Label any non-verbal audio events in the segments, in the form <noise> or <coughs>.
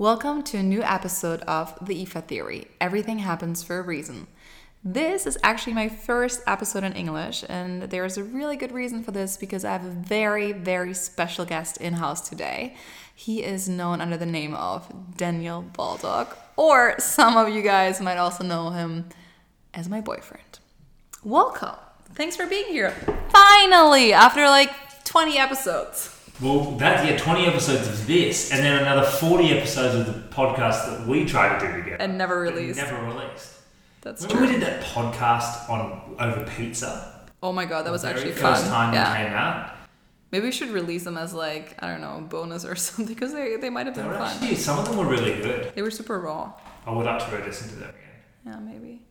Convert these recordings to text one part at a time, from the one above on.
Welcome to a new episode of The IFA Theory Everything Happens for a Reason. This is actually my first episode in English, and there's a really good reason for this because I have a very, very special guest in house today. He is known under the name of Daniel Baldock, or some of you guys might also know him as my boyfriend. Welcome. Thanks for being here. Finally, after like 20 episodes. Well, that yeah, twenty episodes of this, and then another forty episodes of the podcast that we tried to do together And never released. Never released. That's Remember true. we did that podcast on over pizza? Oh my god, that was actually fun. first time yeah. it came out. Maybe we should release them as like I don't know bonus or <laughs> something because they, they might have been fun. actually some of them were really good. They were super raw. I would like to re-listen to them again. Yeah, maybe.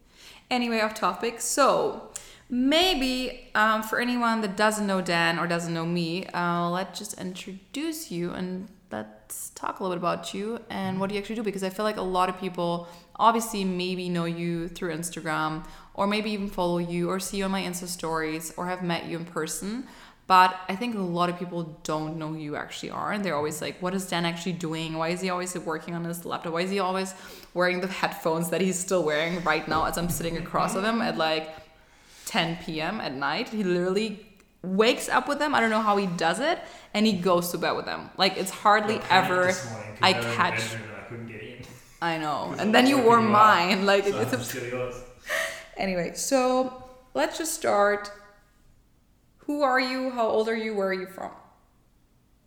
Anyway, off topic. So maybe um, for anyone that doesn't know Dan or doesn't know me, uh, let's just introduce you and let's talk a little bit about you and what do you actually do because I feel like a lot of people obviously maybe know you through Instagram or maybe even follow you or see you on my Insta stories or have met you in person. But I think a lot of people don't know who you actually are, and they're always like, "What is Dan actually doing? Why is he always working on his laptop? Why is he always wearing the headphones that he's still wearing right now as I'm sitting across of him at like 10 p.m. at night? He literally wakes up with them. I don't know how he does it, and he goes to bed with them. Like it's hardly I ever I they were in the catch. I couldn't get in. I know, <laughs> and then you wore mine. Like So it's yours. <laughs> Anyway, so let's just start. Who are you? How old are you? Where are you from?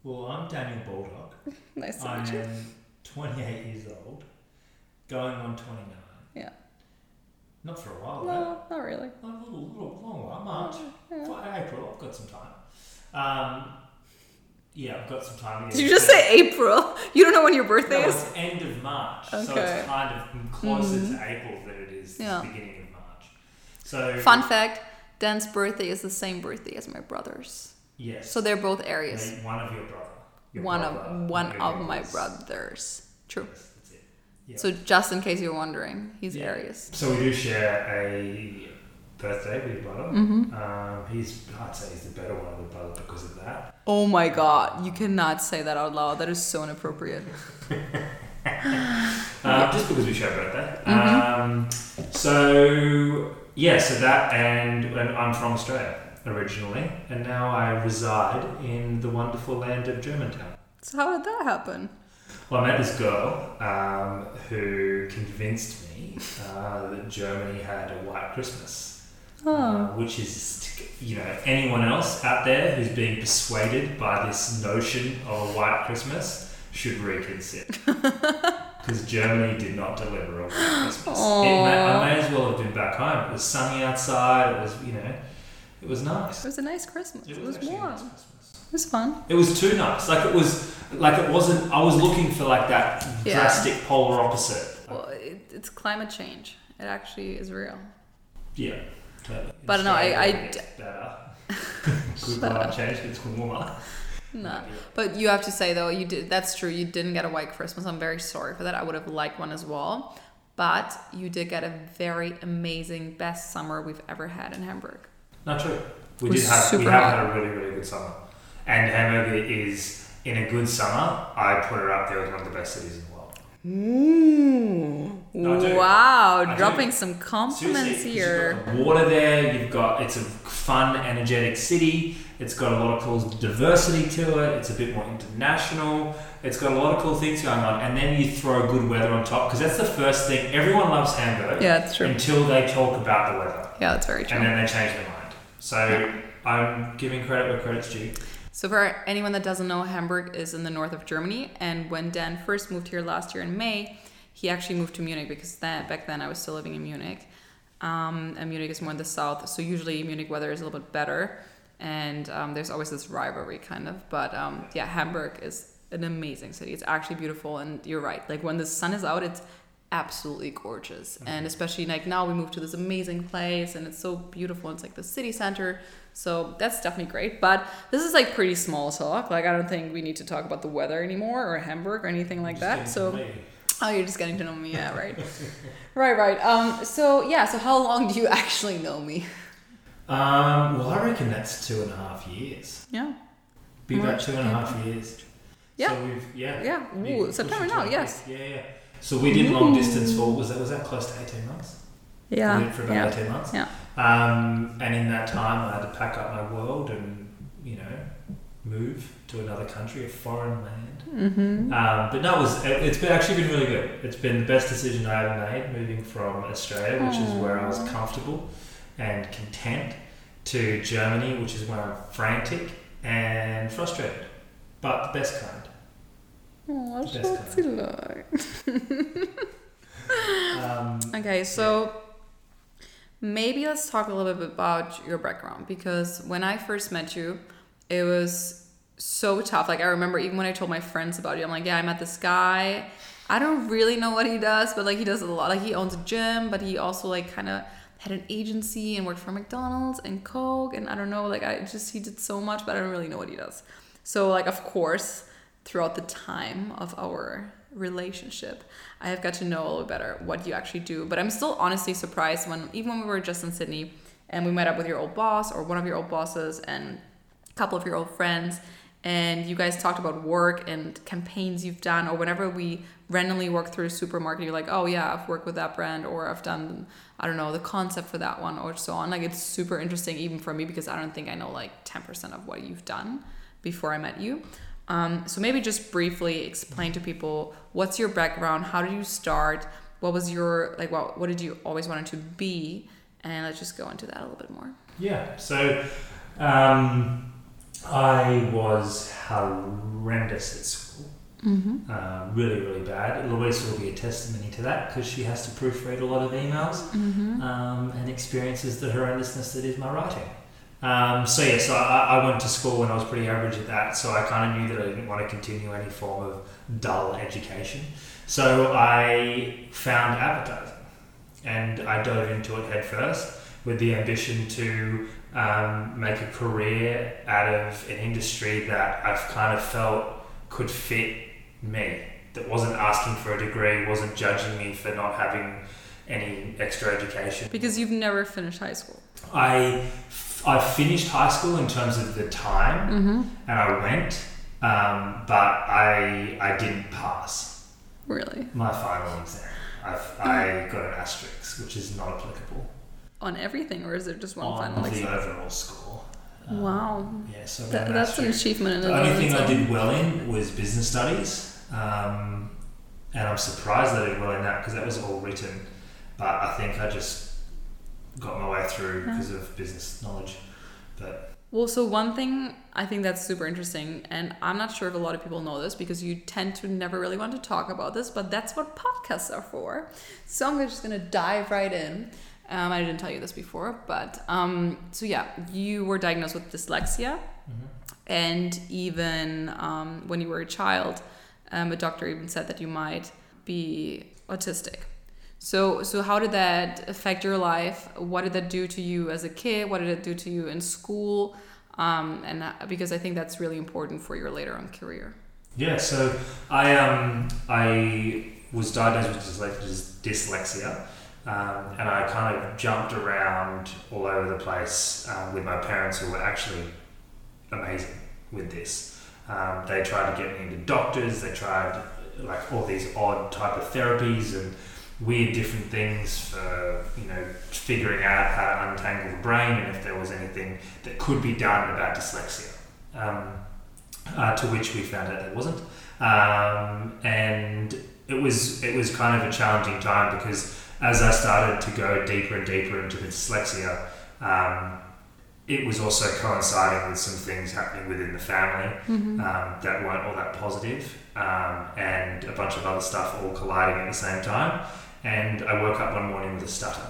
Well, I'm Daniel Baldock. <laughs> Nice to I meet you. I'm 28 years old, going on 29. Not for a while, though. No, not really. A little, little long while, March. Yeah. April, I've got some time. Um, yeah, I've got some time. Did you just say April? <laughs> You don't know when your birthday No, is? it's end of March, okay. so it's kind of closer to April than it is Yeah. the beginning of March. So Fun fact Dan's birthday is the same birthday as my brother's. Yes. So they're both Aries. One of your brother. Your One brother, of one of my brothers. brothers. True. Yes, Yeah. So just in case you're wondering, he's Yeah. Aries. So we do share a birthday with your brother. Mm-hmm. Um, he's, I'd say he's the better one of the brother because of that. Oh my god, you cannot say that out loud. That is so inappropriate. <laughs> Um, just because we share a birthday. Mm-hmm. Um, so yeah, so that and, and I'm from Australia originally, and now I reside in the wonderful land of Germantown. So how did that happen? Well, I met this girl um, who convinced me uh, that Germany had a white Christmas, Oh. uh, which is, you know, anyone else out there who's being persuaded by this notion of a white Christmas should reconsider. <laughs> Because Germany did not deliver a white Christmas. It may, I may as well have been back home. It was sunny outside. It was, you know, it was nice. It was a nice Christmas. It was, actually a warm. Nice Christmas. It was fun. It was too nice. Like it was, like it wasn't. I was looking for like that Yeah. drastic polar opposite. Well, it, it's climate change. It actually is real. Yeah, totally. But no, I- Australia I gets d- better. <laughs> Good climate change gets warmer. No. But you have to say though, you did. That's true. You didn't get a white Christmas. I'm very sorry for that. I would have liked one as well. But you did get a very amazing, best summer we've ever had in Hamburg. Not true. We did have. We have hot. had a really, really good summer, and Hamburg is in a good summer. I put her up there as one of the best cities in the world. Ooh. No, wow, I do. dropping some compliments Seriously, here. You've got water there. You've got it's a fun, energetic city. It's got a lot of cool diversity to it. It's a bit more international. It's got a lot of cool things going on, and then you throw good weather on top because that's the first thing. Everyone loves Hamburg Yeah, it's true. until they talk about the weather, Yeah, that's very true. and then they change their mind. So I'm giving credit where credit's due. So for anyone that doesn't know, Hamburg is in the north of Germany, and when Dan first moved here last year in May, he actually moved to Munich because then back then I was still living in Munich, um, and Munich is more in the south. So usually Munich weather is a little bit better, and um, there's always this rivalry kind of. But um, yeah, Hamburg is an amazing city. It's actually beautiful, and you're right. Like when the sun is out, it's absolutely gorgeous, and especially like now we moved to this amazing place, and it's so beautiful. It's like the city center. So that's definitely great. But this is like pretty small talk. Like I don't think we need to talk about the weather anymore or Hamburg or anything like that. So oh, you're just getting to know me, yeah, right, <laughs> right, right. Um, so yeah. So how long do you <laughs> actually know me? Um, well, I reckon that's two and a half years. Yeah. Be about two and a half years. Yeah. So we've yeah. Yeah. Ooh, September now, yes. Yeah, yeah. So we did long distance for was that was that close to eighteen months? Yeah. We did for about Yeah. eighteen months. Yeah. Um, and in that time, I had to pack up my world and you know move to another country, a foreign land. Mm-hmm. Um, but no, it was it- it's been actually been really good. It's been the best decision I ever made, moving from Australia, which is where I was comfortable and content, to Germany, which is where I'm frantic and frustrated, but the best kind. Oh, Best so kind. silly. Um, Okay, so maybe let's talk a little bit about your background because when I first met you, it was so tough. Like I remember even when I told my friends about you, I'm like, yeah, I met this guy. I don't really know what he does, but like he does a lot. Like he owns a gym, but he also like kind of had an agency and worked for McDonald's and Coke and I don't know, like I just he did so much, but I don't really know what he does. So like of course, throughout the time of our relationship, I have got to know a little better what you actually do. But I'm still honestly surprised when even when we were just in Sydney and we met up with your old boss or one of your old bosses and a couple of your old friends and you guys talked about work and campaigns you've done or whenever we randomly work through a supermarket you're like oh yeah i've worked with that brand or i've done i don't know the concept for that one or so on like it's super interesting even for me because i don't think i know like 10% of what you've done before i met you um, so maybe just briefly explain to people what's your background how did you start what was your like what, what did you always wanted to be and let's just go into that a little bit more yeah. So um, I was horrendous at school. mm-hmm. Uh, really, really bad. Louise will be a testimony to that because she has to proofread a lot of emails Mm-hmm. um, and experiences the horrendousness that is my writing. Um, so yeah, so I, I went to school and I was pretty average at that. So I kind of knew that I didn't want to continue any form of dull education. So I found advertising, and I dove into it head first with the ambition to um, make a career out of an industry that I've kind of felt could fit me. That wasn't asking for a degree, wasn't judging me for not having any extra education. because you've never finished high school I, I finished high school in terms of the time, mm-hmm. and I went, um, but I I didn't pass really my final exam. I've, I got an asterisk, which is not applicable on everything or is it just one on final the exam overall score. Um, wow Yeah, so that, an that's an achievement in The only thing I did well in was business studies, um, and I'm surprised that I did well in that because that was all written. But I think I just got my way through Yeah. because of business knowledge. But well so one thing i think that's super interesting and i'm not sure if a lot of people know this because you tend to never really want to talk about this but that's what podcasts are for so i'm just going to dive right in um, i didn't tell you this before but um, so yeah you were diagnosed with dyslexia and even um, when you were a child, um, a doctor even said that you might be autistic. So, so how did that affect your life? What did that do to you as a kid? What did it do to you in school? Um, and uh, because I think that's really important for your later on career. yeah, so I um I was diagnosed with dyslex- dyslexia, um, and I kind of jumped around all over the place um, with my parents, who were actually amazing with this. Um, they tried to get me into doctors. They tried like all these odd type of therapies and weird different things for you know figuring out how to untangle the brain and if there was anything that could be done about dyslexia. Um, uh, to which we found out there wasn't, um, and it was it was kind of a challenging time because as I started to go deeper and deeper into the dyslexia. Um, it was also coinciding with some things happening within the family Mm-hmm. um, that weren't all that positive, um, and a bunch of other stuff all colliding at the same time. And I woke up one morning with a stutter.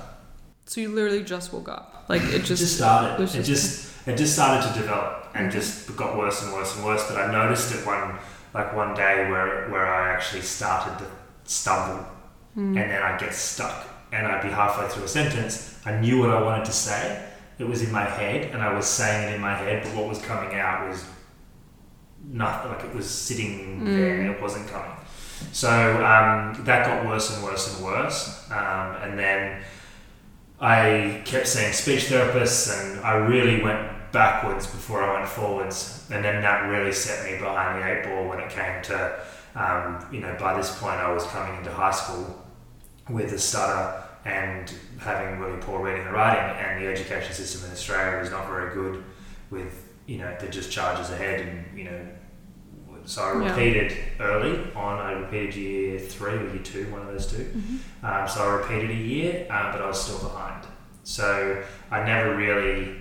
So you literally just woke up, like it just. just started. it was It just it just started to develop and just got worse and worse and worse. But I noticed it one like one day where where I actually started to stumble Mm. and then I'd get stuck and I'd be halfway through a sentence. I knew what I wanted to say. It was in my head and I was saying it in my head, but what was coming out was nothing. Like it was sitting Mm. there. It wasn't coming. So um, that got worse and worse and worse. Um, and then I kept seeing speech therapists, and I really went backwards before I went forwards, and then that really set me behind the eight ball when it came to, um, you know, by this point I was coming into high school with a stutter and having really poor reading and writing, and the education system in Australia is not very good with, you know, it just charges ahead, and you know, so I Yeah. repeated early on. I repeated year three or year two, one of those 2 Mm-hmm. Um, so I repeated a year, um, but I was still behind. So I never really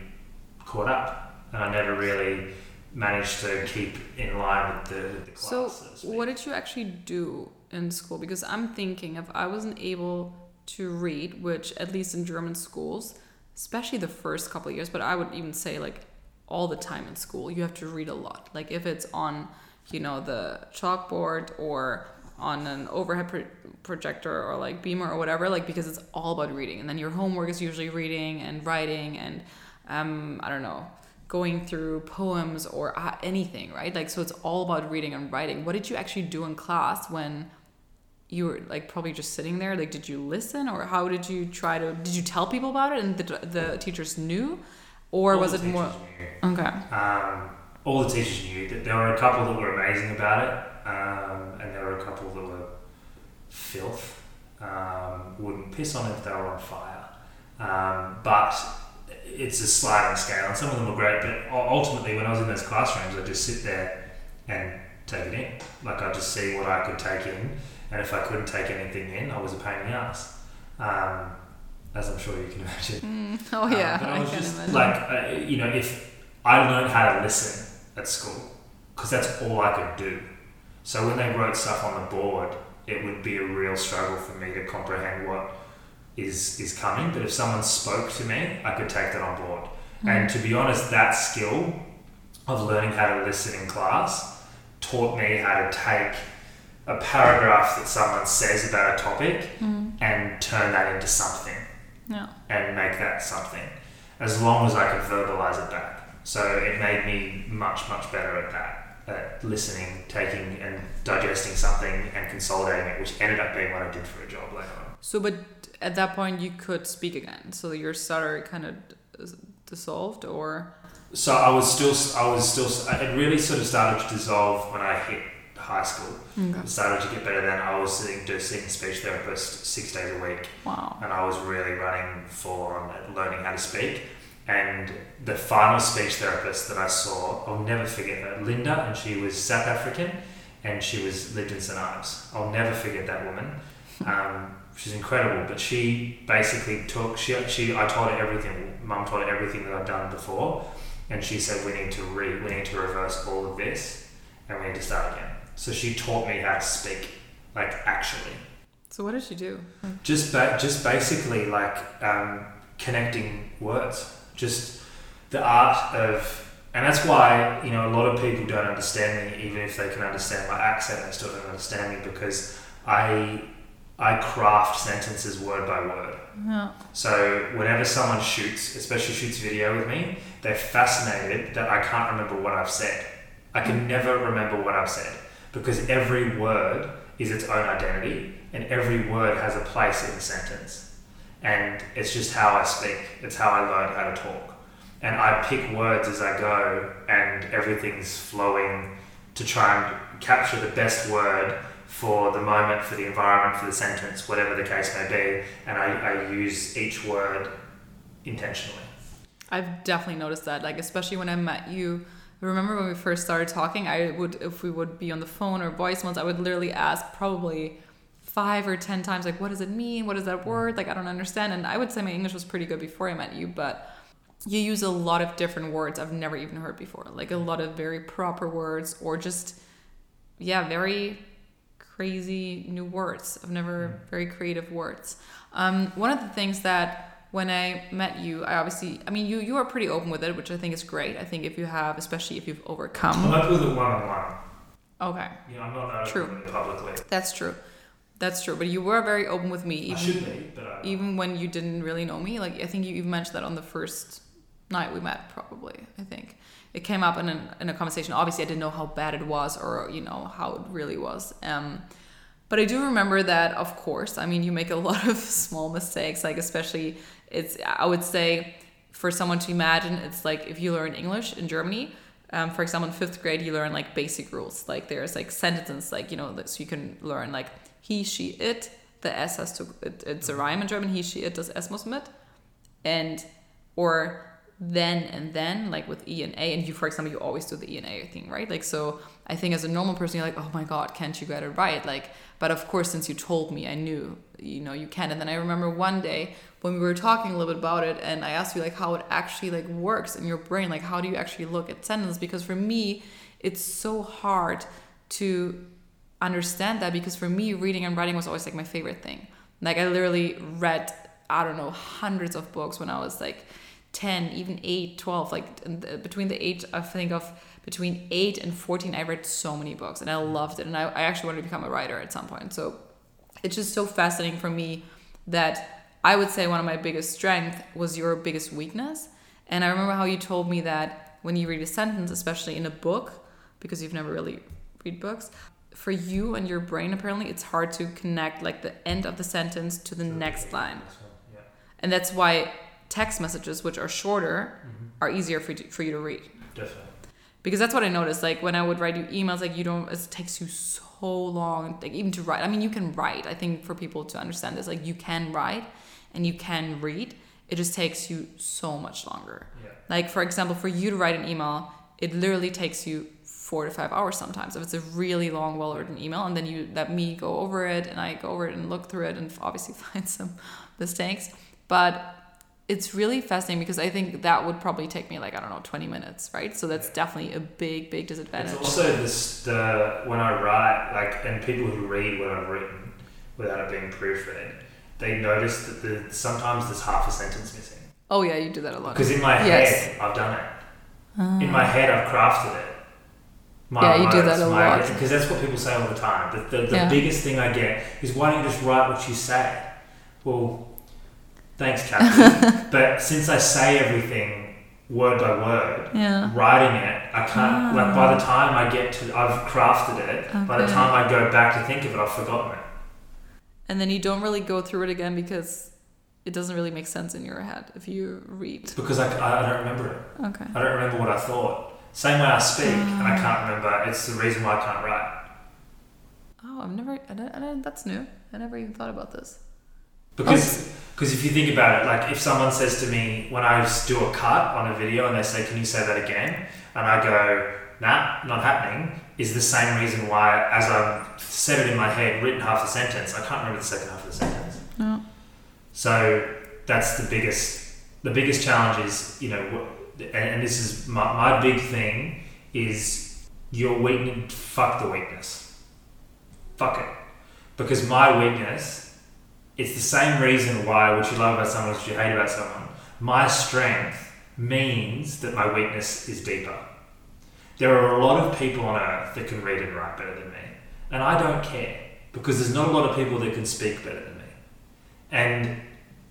caught up, and I never really managed to keep in line with the, with the class. So, so what did you actually do in school? Because I'm thinking if I wasn't able to read, which at least in German schools, especially the first couple of years, but I would even say like all the time in school, you have to read a lot. Like if it's on, you know, the chalkboard or on an overhead pro- projector or like beamer or whatever, like because it's all about reading. And then your homework is usually reading and writing and um, I don't know, going through poems or uh, anything, right? Like, so it's all about reading and writing. What did you actually do in class when you were like probably just sitting there? Like, did you listen or how did you try to, did you tell people about it and the, the teachers knew? Or All was it more, knew. okay. Um, all the teachers knew that there were a couple that were amazing about it, um, and there were a couple that were filth. Um, wouldn't piss on it if they were on fire. Um, but it's a sliding scale, and some of them were great. But ultimately, when I was in those classrooms, I'd just sit there and take it in. Like I'd just see what I could take in, and if I couldn't take anything in, I was a pain in the ass. Um, as I'm sure you can <laughs> imagine. Mm, oh, Um, yeah, but I I was just imagine. like, uh, you know, if I learned how to listen at school, because that's all I could do. So when they wrote stuff on the board, it would be a real struggle for me to comprehend what is is coming. But if someone spoke to me, I could take that on board. And to be honest, that skill of learning how to listen in class taught me how to take a paragraph that someone says about a topic Mm, and turn that into something yeah. and make that something as long as I could verbalize it back. So it made me much, much better at that, at listening, taking and digesting something and consolidating it, which ended up being what I did for a job later on. So, but at that point, you could speak again. So your stutter kind of dissolved, or So I was still, I was still, it really sort of started to dissolve when I hit high school. It started to get better then. I was sitting, do, seeing a speech therapist six days a week. wow. and I was really running full on learning how to speak. And the final speech therapist that I saw, I'll never forget her, Linda, and she was South African, and she was lived in St Ives. I'll never forget that woman. Um, she's incredible, but she basically took she she I told her everything. Mum told her everything that I've done before, and she said we need to re we need to reverse all of this, and we need to start again. So she taught me how to speak, like actually So what did she do? just ba- just basically like um, connecting words just the art of and that's why you know a lot of people don't understand me even if they can understand my accent they still don't understand me because i i craft sentences word by word Yeah. so whenever someone shoots especially shoots video with me they're fascinated that i can't remember what i've said i can mm. never remember what i've said because every word is its own identity and every word has a place in the sentence. And it's just how I speak, it's how I learn how to talk. And I pick words as I go, and everything's flowing to try and capture the best word for the moment, for the environment, for the sentence, whatever the case may be. And I, I use each word intentionally. I've definitely noticed that. Like especially when I met you. Remember when we first started talking? I would, if we would be on the phone or voice ones, I would literally ask probably five or ten times, like, what does it mean? What is that mm. word? Like, I don't understand. And I would say my English was pretty good before I met you, but you use a lot of different words I've never even heard before. Like a mm. lot of very proper words or just, yeah, very crazy new words. I've never mm. very creative words. Um, one of the things that when I met you, I obviously, I mean, you you are pretty open with it, which I think is great. I think if you have, especially if you've I'm overcome. open with it one on one. Okay, You know, I'm not open True. publicly. that's true. That's true. But you were very open with me, even be, even when you didn't really know me. Like I think you even mentioned that on the first night we met. Probably, I think it came up in a, in a conversation. Obviously, I didn't know how bad it was, or you know how it really was. Um, but I do remember that, of course. I mean, you make a <laughs> lot of small mistakes. Like especially, it's I would say for someone to imagine, it's like if you learn English in Germany, um, for example, in fifth grade, you learn like basic rules. Like there's like sentences, like you know, that- so you can learn like he, she, it. The S has to. It, it's a rhyme in German. He, she, it. Das S muss mit, and or then and then like with E and A. And you, for example, you always do the E and A thing, right? Like so. I think as a normal person, you're like, oh my god, can't you get it right? Like, but of course, since you told me, I knew, you know, you can. And then I remember one day when we were talking a little bit about it, and I asked you like how it actually like works in your brain, like how do you actually look at sentences? Because for me, it's so hard to understand that because for me, reading and writing was always like my favorite thing. Like I literally read, I don't know, hundreds of books when I was like 10, even 8, 12, like between the age, I think of between 8 and 14, I read so many books and I loved it. And I, I actually wanted to become a writer at some point. So it's just so fascinating for me that I would say one of my biggest strength was your biggest weakness. And I remember how you told me that when you read a sentence, especially in a book, because you've never really read books, for you and your brain apparently it's hard to connect like the end of the sentence to the next line. And that's why text messages, which are shorter, mm-hmm. are easier for you, for you to read. Definitely. Because that's what I noticed. Like when I would write you emails, like you don't, it takes you so long, like even to write. I mean, you can write. I think for people to understand this, like you can write and you can read. It just takes you so much longer. Yeah. Like for example, for you to write an email, it literally takes you four to five hours sometimes if it's a really long, well written email, and then you let me go over it and I go over it and look through it and <laughs> obviously find some mistakes. But it's really fascinating because I think that would probably take me like I don't know twenty minutes, right? So that's definitely a big, big disadvantage. It's also this the when I write like and people who read what I've written without it being proofread, they notice that the sometimes there's half a sentence missing. Oh yeah, you do that a lot. Because in my Yes. head I've done it. In ah. my head I've crafted it. Yeah, you do that a lot. Because that's what people say all the time. The, the, the Yeah. biggest thing I get is why don't you just write what you say? Well, thanks, Captain. <laughs> but since I say everything word by word, Yeah. writing it, I can't. Ah. Like by the time I get to, I've crafted it. By the time I go back to think of it, I've forgotten it. And then you don't really go through it again because it doesn't really make sense in your head if you read. Because I, I, I don't remember it. Okay. I don't remember what I thought. Same way I speak, and I can't ah. remember. It's the reason why I can't write. Oh, I've never. I don't, I don't, that's new. I never even thought about this. Because oh, because if you think about it, like if someone says to me when I do a cut on a video and they say, "Can you say that again?" and I go, "Nah, not happening," is the same reason why, as I've said it in my head, written half the sentence, I can't remember the second half of the sentence. No. So that's the biggest the biggest challenge is you know and, this is my, my big thing is your weakness fuck the weakness. Fuck it. Because my weakness it's the same reason why what you love about someone is what you hate about someone. My strength means that my weakness is deeper. There are a lot of people on earth that can read and write better than me. And I don't care because there's not a lot of people that can speak better than me. And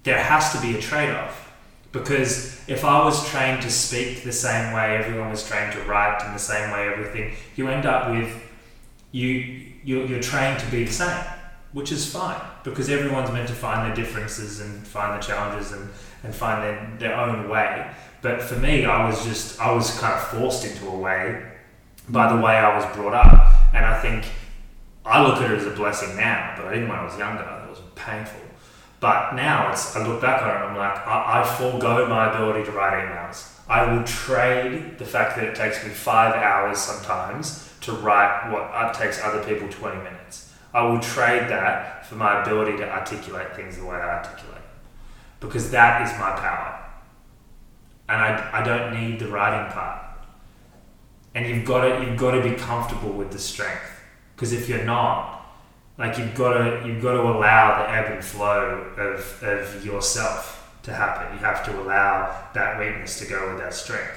there has to be a trade off. Because if I was trained to speak the same way everyone was trained to write in the same way everything, you end up with you you're, you're trained to be the same, which is fine because everyone's meant to find their differences and find the challenges and, and find their, their own way. But for me, I was just I was kind of forced into a way by the way I was brought up, and I think I look at it as a blessing now, but even when I was younger, it was painful. But now it's I look back on it I'm like, I, I forego my ability to write emails. I will trade the fact that it takes me five hours sometimes to write what takes other people 20 minutes. I will trade that for my ability to articulate things the way I articulate. Because that is my power. And I, I don't need the writing part. And you've got to you've got to be comfortable with the strength. Because if you're not, like you've got to you've got to allow the ebb and flow of, of yourself to happen. You have to allow that weakness to go with that strength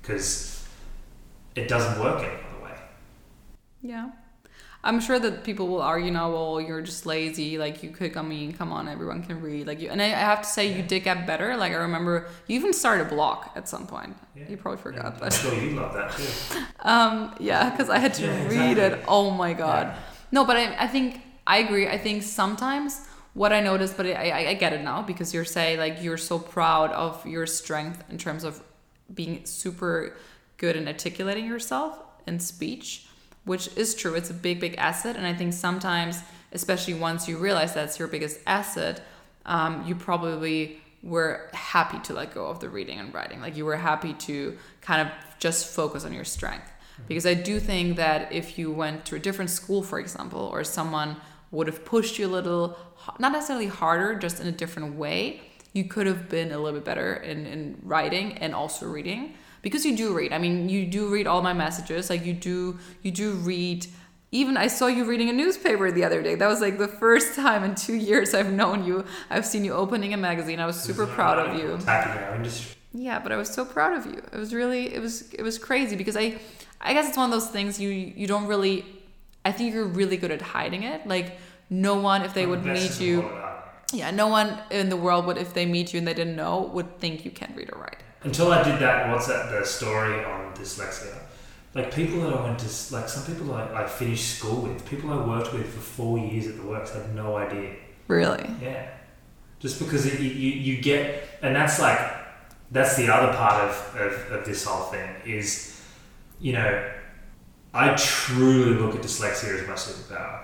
because it doesn't work any other way. Yeah. I'm sure that people will argue now, well, you're just lazy. Like, you could, I mean, come on, everyone can read. Like, you, and I, I have to say, you did get better. Like, I remember you even started a blog at some point. Yeah. You probably forgot, And I'm sure you love that too. <laughs> um, yeah, because I had to Yeah, read it. Oh my God. No, but I, I think I agree. I think sometimes what I noticed, but I, I, I get it now because you're saying like you're so proud of your strength in terms of being super good in articulating yourself in speech, which is true. It's a big, big asset. And I think sometimes, especially once you realize that's your biggest asset, um, you probably were happy to let go of the reading and writing. Like you were happy to kind of just focus on your strength. Because I do think that if you went to a different school, for example, or someone would have pushed you a little, not necessarily harder, just in a different way, you could have been a little bit better in, in writing and also reading. Because you do read. I mean, you do read all my messages. Like you do, you do read even I saw you reading a newspaper the other day. That was like the first time in two <laughs> years I've known you. I've seen you opening a magazine. I was super proud of you. Yeah, but I was so proud of you. It was really, it was, it was crazy because I, I guess it's one of those things you you don't really. I think you're really good at hiding it. Like no one, if they would meet you, yeah, no one in the world would, if they meet you and they didn't know, would think you can't read or write. Until I did that, what's that? The story on dyslexia like people that I went to, like some people I, I finished school with, people I worked with for four years at the works, had no idea. Really? Yeah. Just because it, you, you get, and that's like, that's the other part of, of, of this whole thing is, you know, I truly look at dyslexia as my superpower.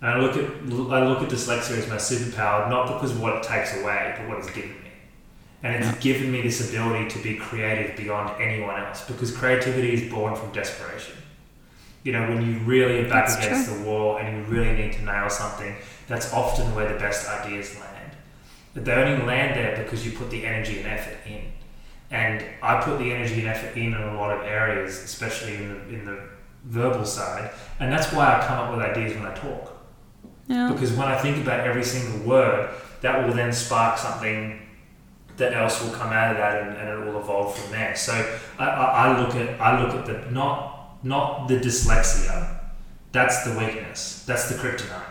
And I look at I look at dyslexia as my superpower, not because of what it takes away, but what it's given me. And it's yeah. given me this ability to be creative beyond anyone else because creativity is born from desperation. You know, when you really are back that's against true. the wall and you really need to nail something, that's often where the best ideas land. But they only land there because you put the energy and effort in. And I put the energy and effort in in a lot of areas, especially in the, in the verbal side. And that's why I come up with ideas when I talk. Yeah. Because when I think about every single word, that will then spark something that else will come out of that and, and it will evolve from there. So I, I, I, look at I look at the not not the dyslexia, that's the weakness, that's the kryptonite.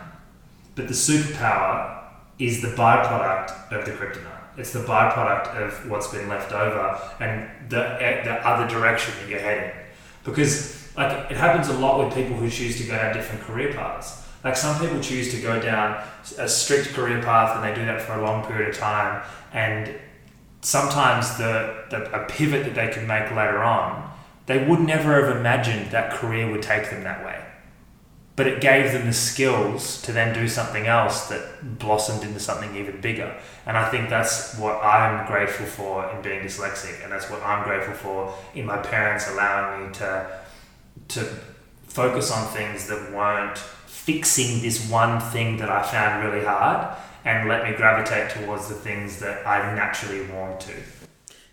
But the superpower is the byproduct of the kryptonite. It's the byproduct of what's been left over and the eh, the other direction that you're heading. Because like it happens a lot with people who choose to go down different career paths. Like some people choose to go down a strict career path and they do that for a long period of time and sometimes the, the a pivot that they can make later on, they would never have imagined that career would take them that way. But it gave them the skills to then do something else that blossomed into something even bigger. And I think that's what I'm grateful for in being dyslexic, and that's what I'm grateful for in my parents allowing me to to focus on things that weren't fixing this one thing that I found really hard and let me gravitate towards the things that I naturally want to.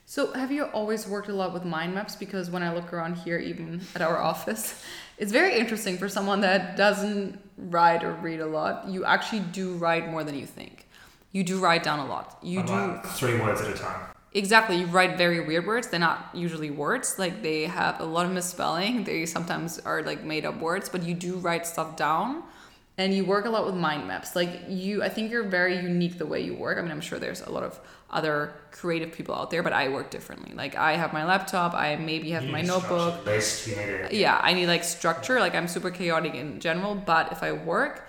So, have you always worked a lot with mind maps? Because when I look around here, even at our <laughs> office, it's very interesting for someone that doesn't write or read a lot. You actually do write more than you think. You do write down a lot. You do three words at a time. Exactly. You write very weird words. They're not usually words. Like they have a lot of misspelling. They sometimes are like made up words, but you do write stuff down and you work a lot with mind maps. Like you i think you're very unique the way you work. I mean i'm sure there's a lot of other creative people out there but i work differently. Like i have my laptop i maybe have my notebook. Yeah i need like structure. Like i'm super chaotic in general but if i work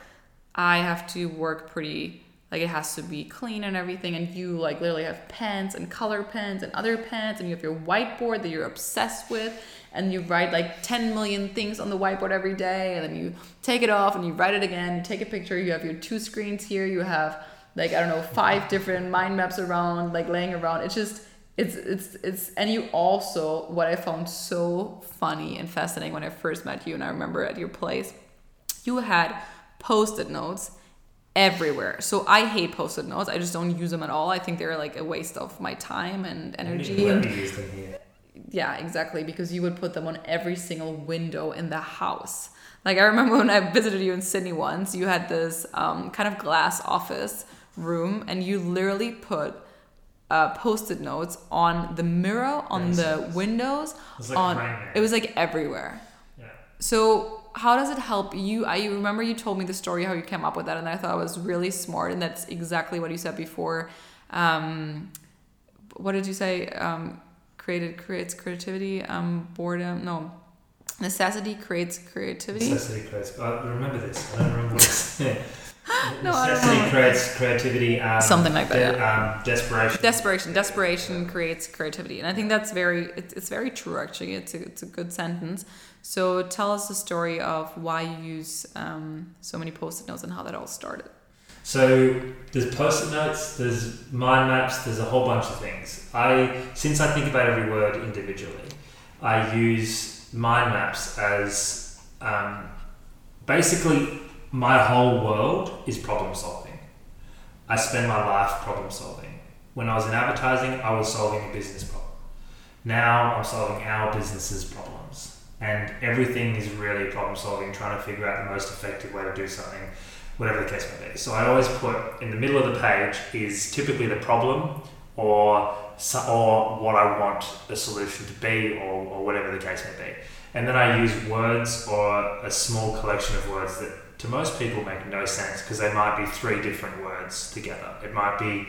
i have to work pretty like it has to be clean and everything. And you like literally have pens and color pens and other pens and you have your whiteboard that you're obsessed with and you write like 10 million things on the whiteboard every day and then you take it off and you write it again you take a picture you have your two screens here you have like i don't know five different mind maps around like laying around it's just it's it's it's and you also what i found so funny and fascinating when i first met you and i remember at your place you had post-it notes everywhere. So I hate post-it notes. I just don't use them at all. I think they're like a waste of my time and energy. And, yeah, exactly. Because you would put them on every single window in the house. Like I remember when I visited you in Sydney once, you had this um, kind of glass office room, and you literally put uh, post-it notes on the mirror, on yes, the windows, it like on. It was like everywhere. Yeah. So how does it help you? I remember you told me the story how you came up with that, and I thought it was really smart, and that's exactly what you said before. Um, what did you say? Um, created creates creativity. Um, boredom, no, necessity creates creativity. Necessity creates. I remember this. I don't remember what <laughs> No, I don't necessity know. creates creativity. Um, Something like that, de- um, desperation. desperation desperation creates creativity and i think that's very it's, it's very true actually it's a, it's a good sentence so tell us the story of why you use um, so many post-it notes and how that all started So there's post-it notes, there's mind maps, there's a whole bunch of things. I since I think about every word individually, I use mind maps as um, basically my whole world is problem solving. I spend my life problem solving. When I was in advertising, I was solving a business problem. Now I'm solving our business's problems, and everything is really problem solving, trying to figure out the most effective way to do something whatever the case may be. So I always put in the middle of the page is typically the problem or or what I want the solution to be or, or whatever the case may be. And then I use words or a small collection of words that to most people make no sense because they might be three different words together. It might be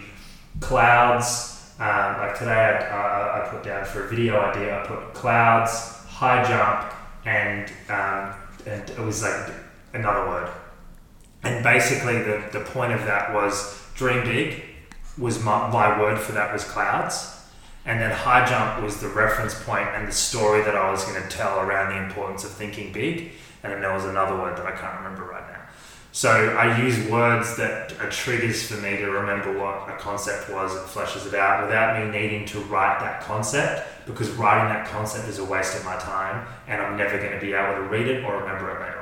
clouds. Um, like today, I, I, I put down for a video idea. I put clouds, high jump, and um, and it was like another word. And basically, the, the point of that was dream big was my, my word for that was clouds. And then high jump was the reference point and the story that I was going to tell around the importance of thinking big. And then there was another word that I can't remember right now. So I use words that are triggers for me to remember what a concept was and fleshes it out without me needing to write that concept because writing that concept is a waste of my time and I'm never going to be able to read it or remember it later.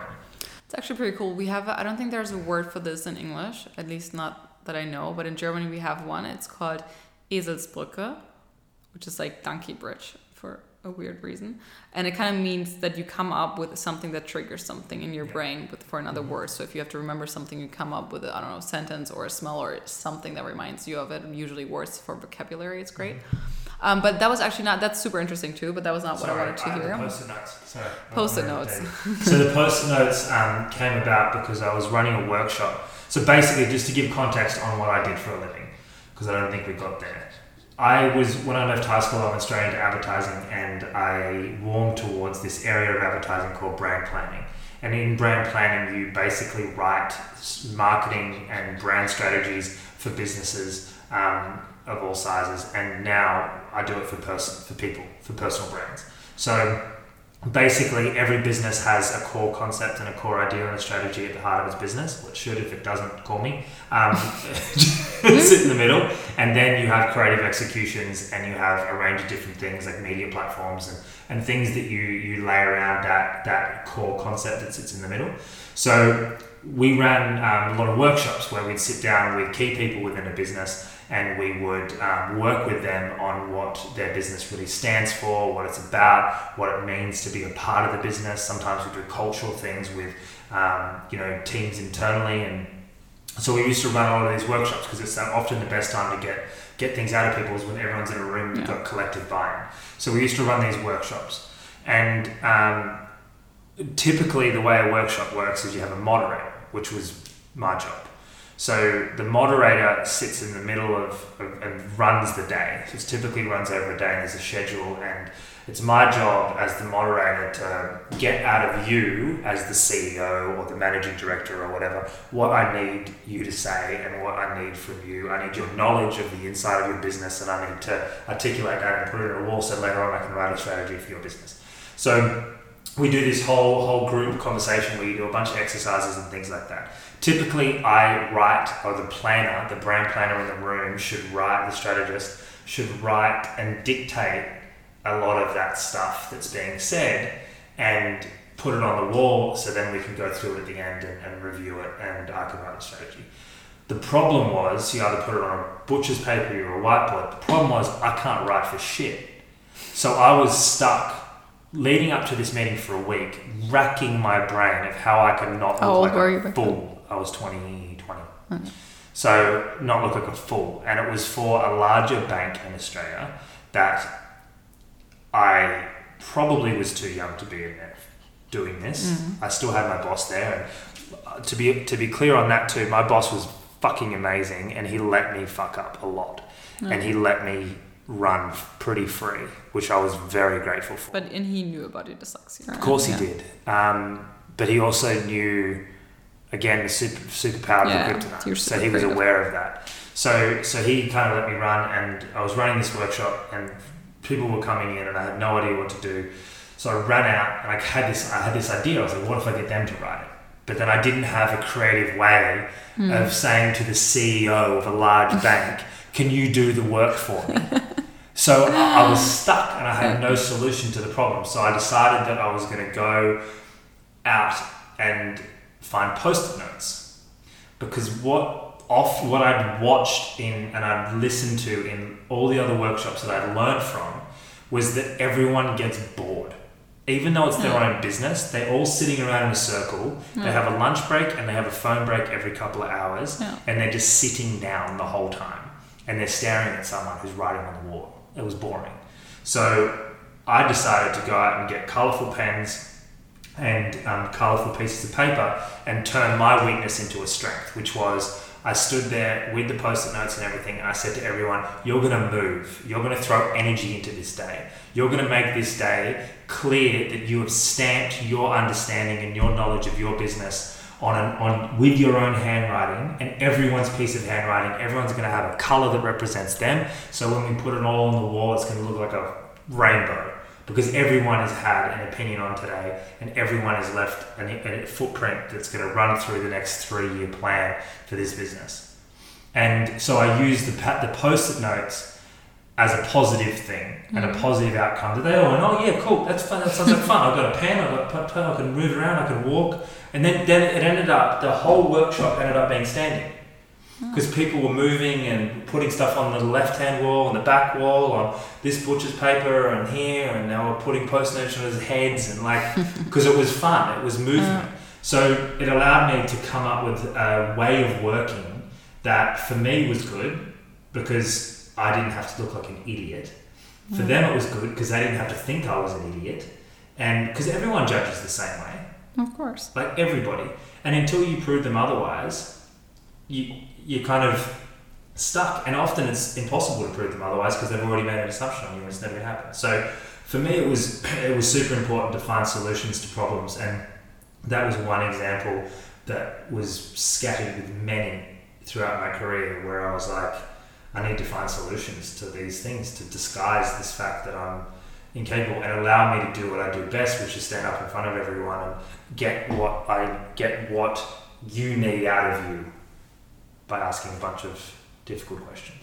It's actually pretty cool. We have I don't think there's a word for this in english at least not that i know but in germany we have one. It's called eselsbrücke which is like donkey bridge for a weird reason. And it kind of means that you come up with something that triggers something in your Yeah. brain with for another Mhm. word. So if you have to remember something you come up with i don't know a sentence or a smell or something that reminds you of it usually words for vocabulary it's great um, but that was actually not that's super interesting too but that was not what i wanted to uh, hear post-it notes. Sorry. Post-it notes. So the post-it notes um, came about because I was running a workshop. So basically, just to give context on what I did for a living, because I don't think we got there. I was when I left high school, I went straight into advertising, and I warmed towards this area of advertising called brand planning. And in brand planning, you basically write marketing and brand strategies for businesses um, of all sizes. And now I do it for person for people for personal brands. So basically, every business has a core concept and a core idea and a strategy at the heart of its business. Well, it should if it doesn't call me. Um, <laughs> sit in the middle, and then you have creative executions, and you have a range of different things like media platforms and, and things that you you lay around that that core concept that sits in the middle. So we ran um, a lot of workshops where we'd sit down with key people within a business and we would um, work with them on what their business really stands for, what it's about, what it means to be a part of the business. Sometimes we do cultural things with, um, you know, teams internally, and so we used to run a lot of these workshops because it's often the best time to get get things out of people is when everyone's in a room. You've Yeah. got collective buy-in. So we used to run these workshops, and um, typically the way a workshop works is you have a moderator, which was my job. So the moderator sits in the middle of, of and runs the day. So it typically runs over a day and there's a schedule and it's my job as the moderator to get out of you as the CEO or the managing director or whatever what I need you to say and what I need from you. I need your knowledge of the inside of your business and I need to articulate that and put it on a wall so later on I can write a strategy for your business. So we do this whole whole group conversation where you do a bunch of exercises and things like that. Typically, I write, or the planner, the brand planner in the room should write, the strategist should write and dictate a lot of that stuff that's being said and put it on the wall so then we can go through it at the end and, and review it and I can write a strategy. The problem was you either put it on a butcher's paper or a whiteboard. The problem was I can't write for shit. So I was stuck leading up to this meeting for a week, racking my brain of how I could not look old like a fool. I was 20, 20. Okay. So not look like a fool. And it was for a larger bank in Australia that I probably was too young to be in there doing this. Mm. I still had my boss there. And uh, to be, to be clear on that too, my boss was fucking amazing and he let me fuck up a lot. And he let me run pretty free, which I was very grateful for. But and he knew about your dyslexia. Of course Yeah. he did. Um, but he also knew again the super superpower Yeah, it's kryptonite. So he was aware of that. So so he kind of let me run, and I was running this workshop, and people were coming in, and I had no idea what to do. So I ran out, and I had this I had this idea. I was like, what if I get them to write it? But then I didn't have a creative way Hmm. of saying to the CEO of a large <laughs> bank, "Can you do the work for me?" So I was stuck and I had no solution to the problem. So I decided that I was going to go out and find post-it notes because what off what I'd watched in and I'd listened to in all the other workshops that I'd learned from was that everyone gets bored. Even though it's their hmm. own business, they're all sitting around in a circle. They hmm. have a lunch break and they have a phone break every couple of hours, Yeah. and they're just sitting down the whole time and they're staring at someone who's writing on the wall. It was boring. So I decided to go out and get colourful pens and um, colourful pieces of paper and turn my weakness into a strength, which was I stood there with the post-it notes and everything, and I said to everyone, "You're going to move. You're going to throw energy into this day. You're going to make this day clear that you have stamped your understanding and your knowledge of your business on an, on with your own handwriting and everyone's piece of handwriting. Everyone's going to have a color that represents them. So when we put it all on the wall, it's going to look like a rainbow." Because everyone has had an opinion on today, and everyone has left an, a footprint that's going to run through the next three-year plan for this business. And so I use the the post-it notes as a positive thing and a mm-hmm. positive outcome. That they all went, oh yeah, cool, that's fun. That sounds like fun. I've got a pen, I've got a pen, I can move around, I can walk. And then then it ended up the whole workshop ended up being standing because people were moving and putting stuff on the left-hand wall and the back wall on this butcher's paper and here, and they were putting post-notes on his heads and like <laughs> because it was fun, it was movement. Uh. So it allowed me to come up with a way of working that for me was good because I didn't have to look like an idiot. For mm. them, it was good because they didn't have to think I was an idiot, and because everyone judges the same way Of course. like everybody. And until you prove them otherwise, you you're kind of stuck. And often it's impossible to prove them otherwise because they've already made an assumption on you and it's never going to happen. So for me, it was <clears throat> it was super important to find solutions to problems, and that was one example that was scattered with many throughout my career where I was like, I need to find solutions to these things to disguise this fact that I'm incapable and allow me to do what I do best, which is stand up in front of everyone and get what I get what you need out of you by asking a bunch of difficult questions.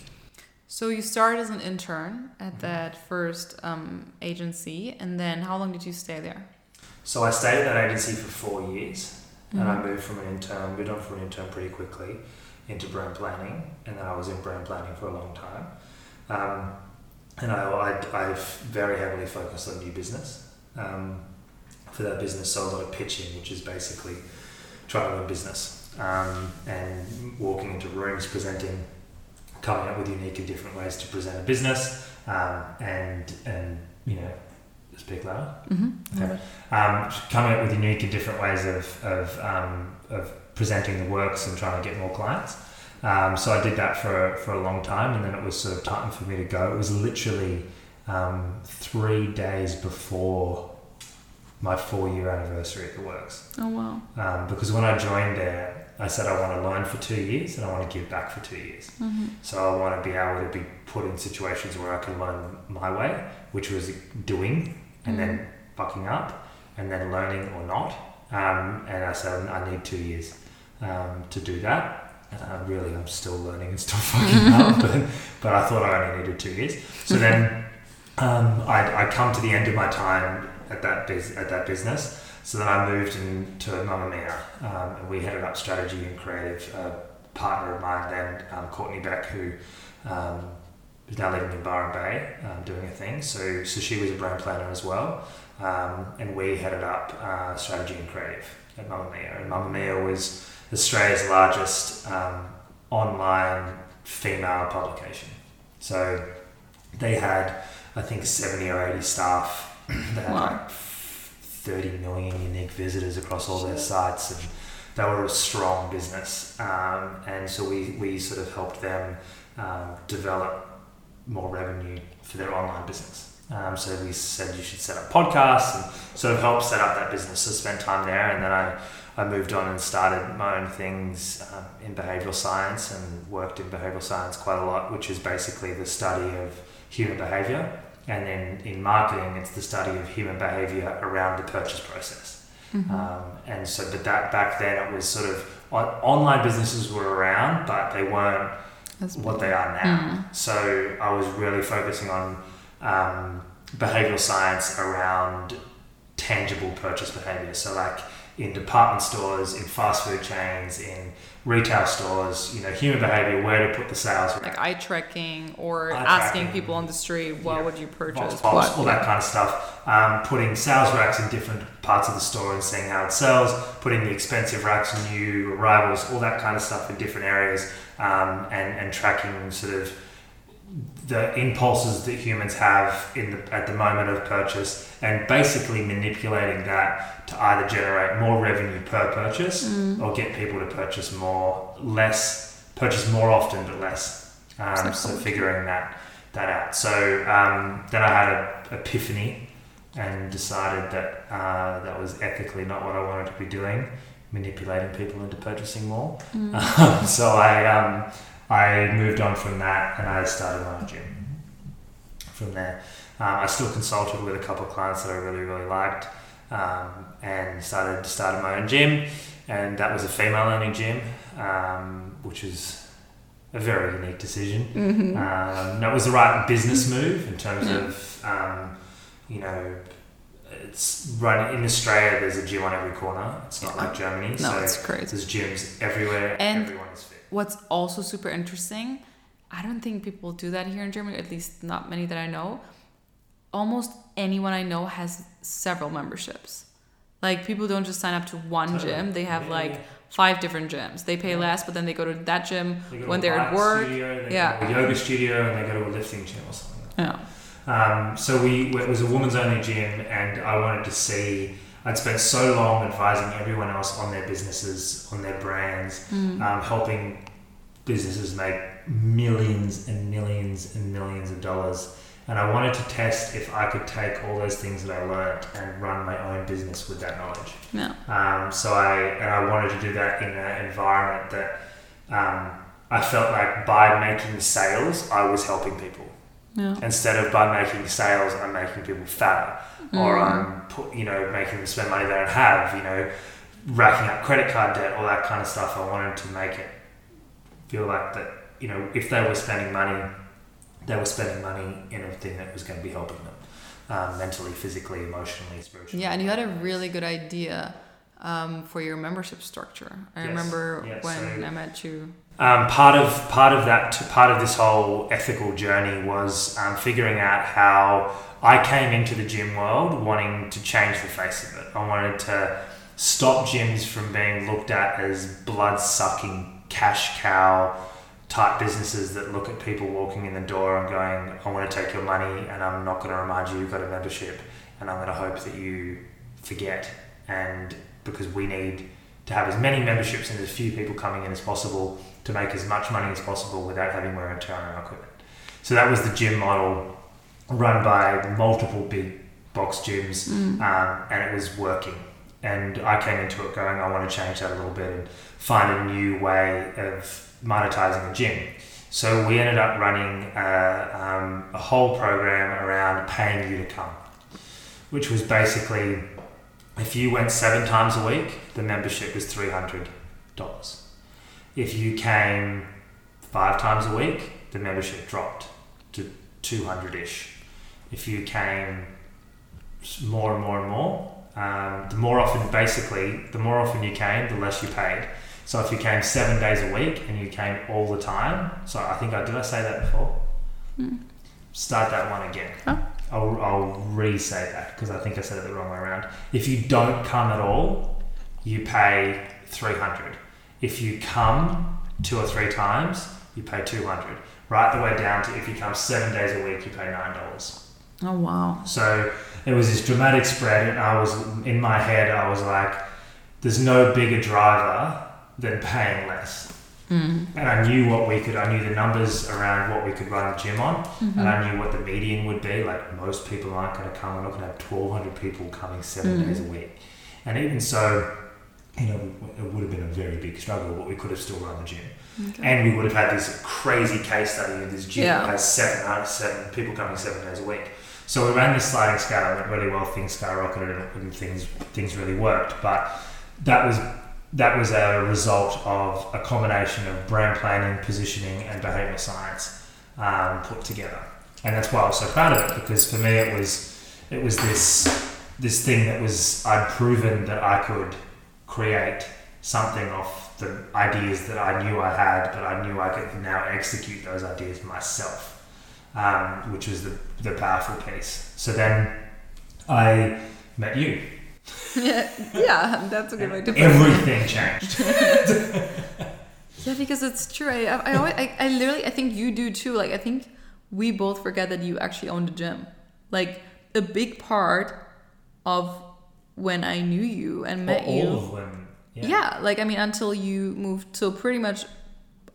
So you started as an intern at that first um, agency, and then how long did you stay there? So I stayed at that agency for four years, and I moved from an intern, moved on from an intern pretty quickly into brand planning, and then I was in brand planning for a long time. Um, and I, I, I've very heavily focused on new business. Um, for that business, so a lot of pitching, which is basically trying to win business um, and walking into rooms, presenting, coming up with unique and different ways to present a business, um, and and you know, speak louder Mm-hmm. Okay. um, coming up with unique and different ways of, of, um, of presenting the works and trying to get more clients. Um, so I did that for, for a long time, and then it was sort of time for me to go. It was literally um, three days before my four year anniversary at the works. Oh wow. Um, because when I joined there, I said I want to learn for two years and I want to give back for two years. Mm-hmm. So I want to be able to be put in situations where I can learn my way, which was doing and then fucking up and then learning or not. Um, and I said I need two years um, to do that. I really, I'm still learning and still <laughs> fucking up, <laughs> but, but I thought I only needed two years. So then um, I, I come to the end of my time at that biz, at that business. So then I moved into Mamamia, um, and we headed up strategy and creative. A partner of mine then, um, Courtney Beck, who um, is now living in Byron Bay, um, doing a thing. So so she was a brand planner as well, um, and we headed up uh, strategy and creative at Mamamia. And Mamamia was Australia's largest um, online female publication. So they had, I think, 70 or 80 staff. they had Wow. like 30 million unique visitors across all their sites, and they were a strong business. Um, and so we, we sort of helped them um, develop more revenue for their online business. Um, so we said you should set up podcasts and sort of help set up that business. So spent time there, and then I, I moved on and started my own things um, in behavioral science and worked in behavioral science quite a lot, which is basically the study of human behavior. And then in marketing, it's the study of human behavior around the purchase process. Mm-hmm. Um, and so, but that back then it was sort of on, online businesses were around, but they weren't That's what they are now. Mm. So I was really focusing on um, behavioral science around tangible purchase behavior. So like in department stores, in fast food chains, in retail stores, you know, human behavior, where to put the sales. like eye tracking or Eye asking tracking. people on the street what Yeah. would you purchase Box what all that kind of stuff. Um, putting sales racks in different parts of the store and seeing how it sells. Putting the expensive racks, new arrivals, all that kind of stuff in different areas, um, and and tracking sort of the impulses that humans have in the, at the moment of purchase, and basically manipulating that to either generate more revenue per purchase Mm. or get people to purchase more, less, purchase more often but less. Um, so Excellent. figuring that that out. So um, then I had an epiphany and decided that uh, that was ethically not what I wanted to be doing, manipulating people into purchasing more. Mm. <laughs> so I um, I moved on from that and I started my own gym. From there, um, I still consulted with a couple of clients that I really really liked, um, and started started my own gym, and that was a female only gym, um, which was a very unique decision. Mhm. Um, that was the right business move in terms Yeah. of, um, you know, it's running in Australia. There's a gym on every corner. It's not like Germany. no so it's crazy there's gyms everywhere. And- everyone is fit. What's also super interesting i don't think people do that here in germany at least not many that i know almost anyone i know has several memberships like people don't just sign up to one Totally. gym they have Yeah, like yeah. five different gyms they pay Yeah. less but then they go to that gym They when they're at work studio, they Yeah. go to a yoga studio, and they go to a lifting gym or something. yeah Um, so we it was a woman's only gym, and I wanted to see. I'd spent so long advising everyone else on their businesses, on their brands, Mm. um, helping businesses make millions and millions and millions of dollars. And I wanted to test if I could take all those things that I learned and run my own business with that knowledge. yeah Um, so I and I wanted to do that in an environment that um, I felt like by making sales, I was helping people yeah instead of by making sales, I'm making people fatter, or Mm. I'm put, you know making them spend money they don't have. You know, racking up credit card debt, all that kind of stuff. I wanted to make it feel like that. You know, if they were spending money, they were spending money in a thing that was going to be helping them um, mentally, physically, emotionally, spiritually. yeah and you had a really good idea um, for your membership structure i Yes. remember Yeah, when so- i met you Um, part of part of that part of this whole ethical journey was um, figuring out how I came into the gym world wanting to change the face of it. I wanted to stop gyms from being looked at as blood sucking cash cow type businesses that look at people walking in the door and going, "I want to take your money, and I'm not going to remind you you've got a membership, and I'm going to hope that you forget." And because we need to have as many memberships and as few people coming in as possible to make as much money as possible without having wear and tear on our equipment. So that was the gym model run by multiple big box gyms, um, and it was working. And I came into it going, I want to change that a little bit and find a new way of monetizing a gym. So we ended up running uh, um, a whole program around paying you to come, which was basically if you went seven times a week, the membership was three hundred dollars. If you came five times a week, the membership dropped to two hundred ish. If you came more and more and more, um, the more often, basically, the more often you came, the less you paid. So if you came seven days a week and you came all the time, so I think I did I say that before. Start that one again. Huh? I'll, I'll re-say that because I think I said it the wrong way around. If you don't come at all, you pay 300. If you come two or three times, you pay 200. Right the way down to if you come seven days a week, you pay $9. oh wow So it was this dramatic spread, and I was in my head, I was like, there's no bigger driver than paying less. mm. And I knew what we could, I knew the numbers around what we could run the gym on, Mm-hmm. and I knew what the median would be. Like, most people aren't going to come, we're not going to have 1,200 people coming 7 Mhm. days a week. And even so, you know, it would have been a very big struggle, but we could have still run the gym. Okay. And we would have had this crazy case study of this gym Yeah. that has seven, uh, seven people coming seven days a week. So we ran this sliding scale, it went really well, things skyrocketed and things things really worked. But that was that was a result of a combination of brand planning, positioning, and behavioural science um, put together. And that's why I was so proud of it because for me it was it was this this thing that was I'd proven that I could create something off the ideas that I knew I had, but I knew I could now execute those ideas myself, um, which was the, the powerful piece. So then I met you. yeah, <laughs> yeah, that's a good way to put it. Everything changed. <laughs> <laughs> Yeah, because it's true. I, I, I, always, I, I literally, I think you do too. Like, I think we both forget that you actually owned a gym. Like, a big part of when I knew you and met all you. of them. Yeah. like, I mean, until you moved. So, pretty much,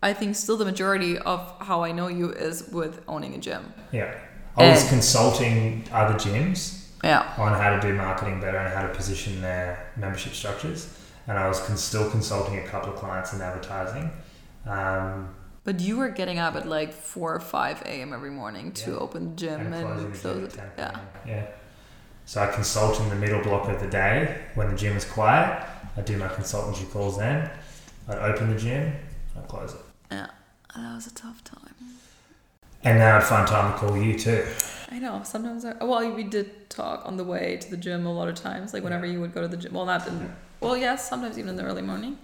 I think still the majority of how I know you is with owning a gym. Yeah. I was consulting other gyms Yeah. on how to do marketing better and how to position their membership structures. And I was con- still consulting a couple of clients in advertising. Um, But you were getting up at like 4 or 5 a.m. every morning to Yeah. open the gym and and, close it. at 10 Yeah. Yeah. So I consult in the middle block of the day when the gym is quiet. I do my consultancy calls then. I open the gym. I close it. Yeah. That was a tough time. And then I'd find time to call you too. I know. Sometimes, I, well, we did talk on the way to the gym a lot of times. Like whenever you would go to the gym. Well, not in. Well, yes, sometimes even in the early morning.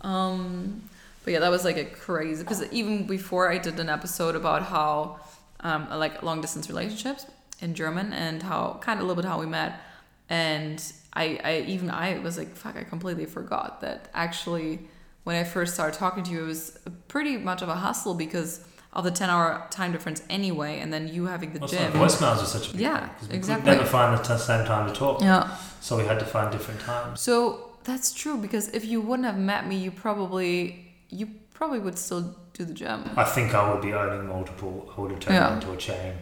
Um, but yeah, that was like a crazy. Because even before I did an episode about how, um, like long distance relationships in German and how kind of a little bit how we met, and I, I even I was like, fuck, I completely forgot that actually when I first started talking to you, it was pretty much of a hustle because of the 10 hour time difference anyway, and then you having the Also, gym. voicemails are such a big Yeah, thing, exactly. could never find the t- same time to talk. Yeah. So we had to find different times. So that's true because if you wouldn't have met me, you probably you probably would still do the gym. I think I would be owning multiple. I would have turned Yeah. it into a chain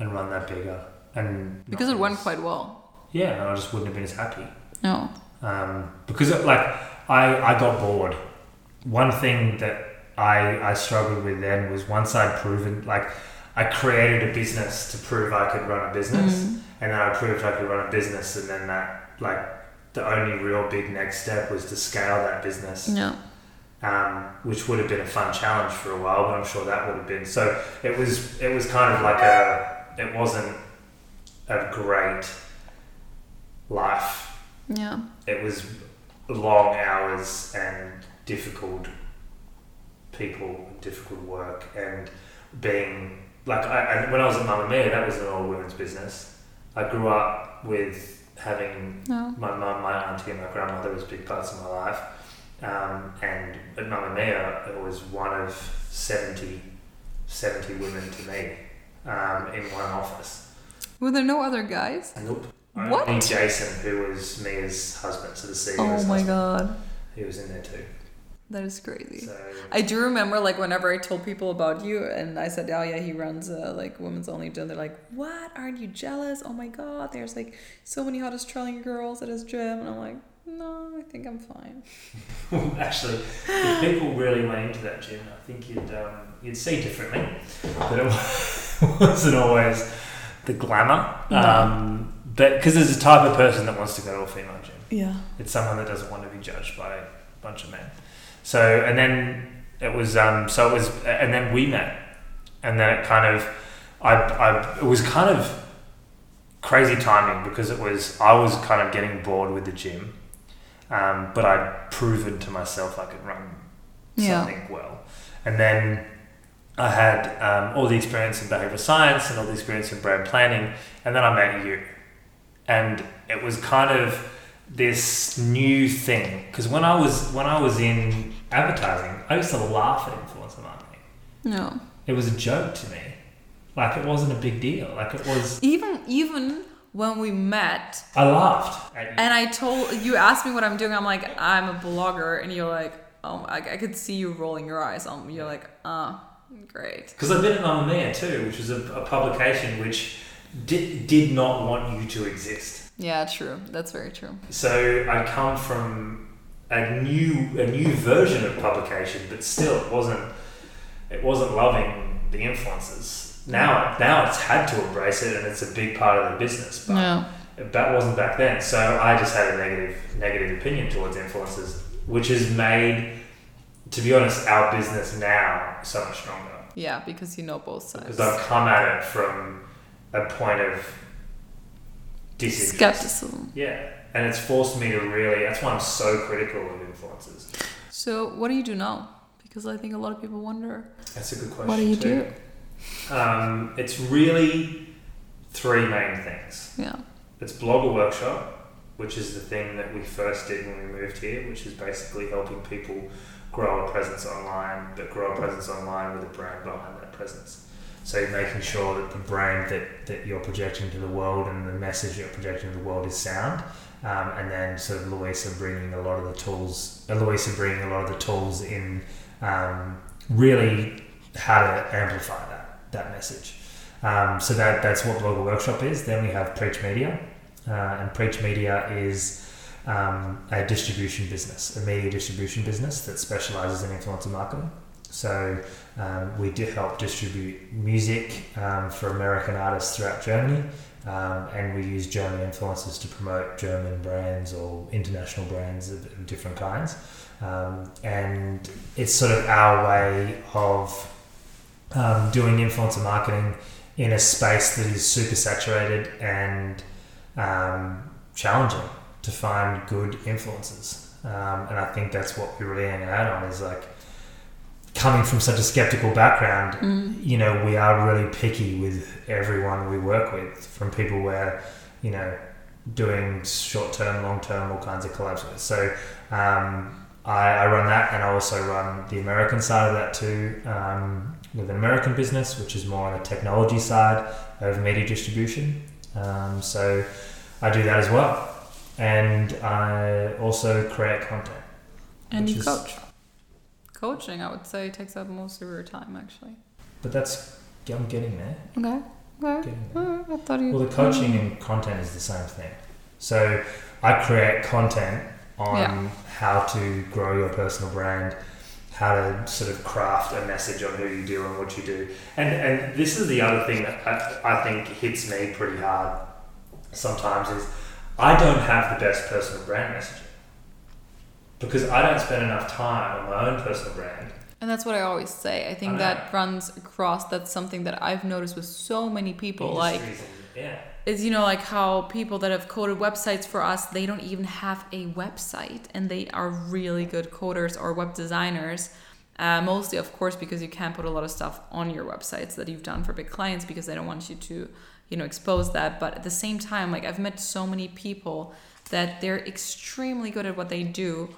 and run that bigger. And Because it went quite well. Yeah, and I just wouldn't have been as happy. No. um, because it, like I, I got bored. One thing that I, I struggled with then was once I'd proven like I created a business to prove I could run a business, Mm. and then I proved I could run a business, and then that like the only real big next step was to scale that business, Yeah. um, which would have been a fun challenge for a while, but I'm sure that would have been so. It was it was kind of like a it wasn't a great life Yeah. it was long hours and difficult people, difficult work, and being like I, I, when I was at Mamamia, that was an all women's business. I grew up with having No. my mum, my auntie, and my grandmother as big parts of my life. Um, and at Mamamia, it was one of 70, 70 women to me um, in one office. Were there no other guys? Nope. What? Only Jason, who was Mia's husband, so the CEO's Oh my husband. god. He was in there too. That is crazy. So I do remember like whenever I told people about you and I said, Oh yeah, he runs a like women's only gym, they're like, What? Aren't you jealous? Oh my god, there's like so many hot Australian girls at his gym and I'm like, No, I think I'm fine. <laughs> actually, if people really went into that gym, I think you'd um, you'd see differently. But it <laughs> wasn't always the glamour. No. Um, but because there's a type of person that wants to go to a female gym. Yeah. It's someone that doesn't want to be judged by a bunch of men. So and then it was um, so it was and then we met, and then it kind of I, I it was kind of crazy timing because it was I was kind of getting bored with the gym, um, but I'd proven to myself I could run Yeah. something well, and then I had um, all the experience in behavioral science and all the experience in brand planning, and then I met you, and it was kind of this new thing because when I was when I was in advertising, I used to laugh at influencer marketing. No. It was a joke to me, like it wasn't a big deal. Like it was, Even even when we met I laughed at you. and I told you asked me what I'm doing, I'm like, I'm a blogger and you're like, Oh I, I could see you rolling your eyes. Um you're like, oh great. Because I've been Mamamia too, which was a, a publication which did, did not want you to exist. Yeah, true. That's very true. So I come from a new a new version of publication, but still it wasn't it wasn't loving the influencers. Now now it's had to embrace it and it's a big part of the business. But No. that wasn't back then. So I just had a negative negative opinion towards influencers, which has made, to be honest, our business now is so much stronger Yeah, because you know both sides. because I've come at it from a point of disinterest. Skepticism. Yeah, and it's forced me to really. That's why I'm so critical of influencers. So, what do you do now? Because I think a lot of people wonder. That's a good question. What do you too. Um, it's really three main things. Yeah. It's blogger workshop, which is the thing that we first did when we moved here, which is basically helping people grow a presence online, but grow a presence online with a brand behind that presence. So making sure that the brand that, that you're projecting to the world and the message you're projecting to the world is sound. Um, and then sort of Louisa bringing a lot of the tools, uh, Louisa bringing a lot of the tools in um, really how to amplify that, that message. Um, so that, that's what Blogger Workshop is. Then we have Preach Media, uh, and Preach Media is um, a distribution business, a media distribution business that specializes in influencer marketing. So um, we do help distribute music um, for American artists throughout Germany, um, and we use German influencers to promote German brands or international brands of, of different kinds. Um, and it's sort of our way of um, doing influencer marketing in a space that is super saturated and challenging to find good influences. Um, and I think that's what we really hang out on is like coming from such a skeptical background, Mm. you know, we are really picky with everyone we work with, from people we're, you know, doing short term, long term, all kinds of collabs with. So um, I, I run that, and I also run the American side of that too, um, with an American business, which is more on the technology side of media distribution. Um, so I do that as well, and I also create content. And Which you is- coach. Coaching, I would say, takes up most of your time, actually. But that's I'm getting there. Okay. Okay. There. I thought you. Well, the coaching and content is the same thing. So I create content on Yeah. how to grow your personal brand, how to sort of craft a message on who you do and what you do. And and this is the other thing that I, I think hits me pretty hard sometimes is I don't have the best personal brand messaging because I don't spend enough time on my own personal brand. And that's what I always say. I think I that runs across. That's something that I've noticed with so many people. Like, and- yeah. is you know like how people that have coded websites for us they don't even have a website and they are really good coders or web designers uh, mostly of course because you can't put a lot of stuff on your websites that you've done for big clients because they don't want you to you know expose that. But at the same time like i've met so many people that they're extremely good at what they do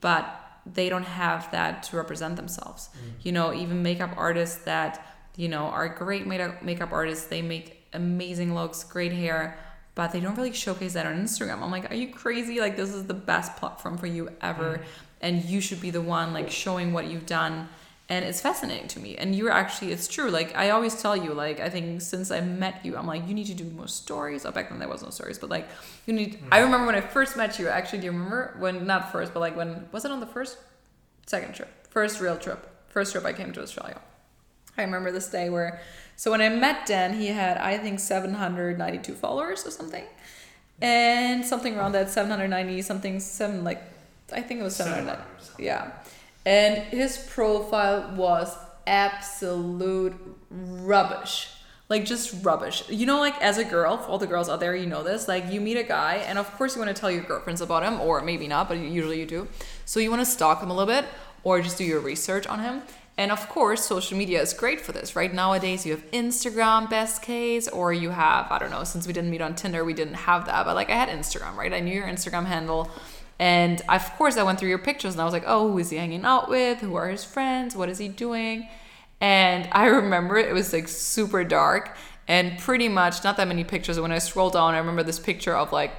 but they don't have that to represent themselves. Mm. You know even makeup artists that you know are great makeup makeup artists they make amazing looks great hair but they don't really showcase that on instagram. I'm like are you crazy? Like this is the best platform for you ever mm. and you should be the one like showing what you've done and it's fascinating to me. And you're actually it's true. Like i always tell you like i think since i met you i'm like you need to do more stories. Oh back then there was no stories but like you need i remember when i first met you actually do you remember? When not first but like when was it on the first second trip? First real trip. First trip i came to australia. I remember this day where so when i met dan he had i think 792 followers or something. And something around that 790 something seven like i think it was 790 yeah and his profile was absolute rubbish. Like just rubbish. You know like as a girl all the girls out there you know this like you meet a guy and of course you want to tell your girlfriends about him or maybe not but usually you do. So you want to stalk him a little bit or just do your research on him. And of course social media is great for this right? Nowadays you have instagram best case or you have i don't know since we didn't meet on tinder we didn't have that but like i had instagram right? I knew your instagram handle and of course, I went through your pictures and I was like, oh, who is he hanging out with? Who are his friends? What is he doing? And I <laughs> remember it was like super dark and pretty much not that many pictures. When I scrolled down, I remember this picture of like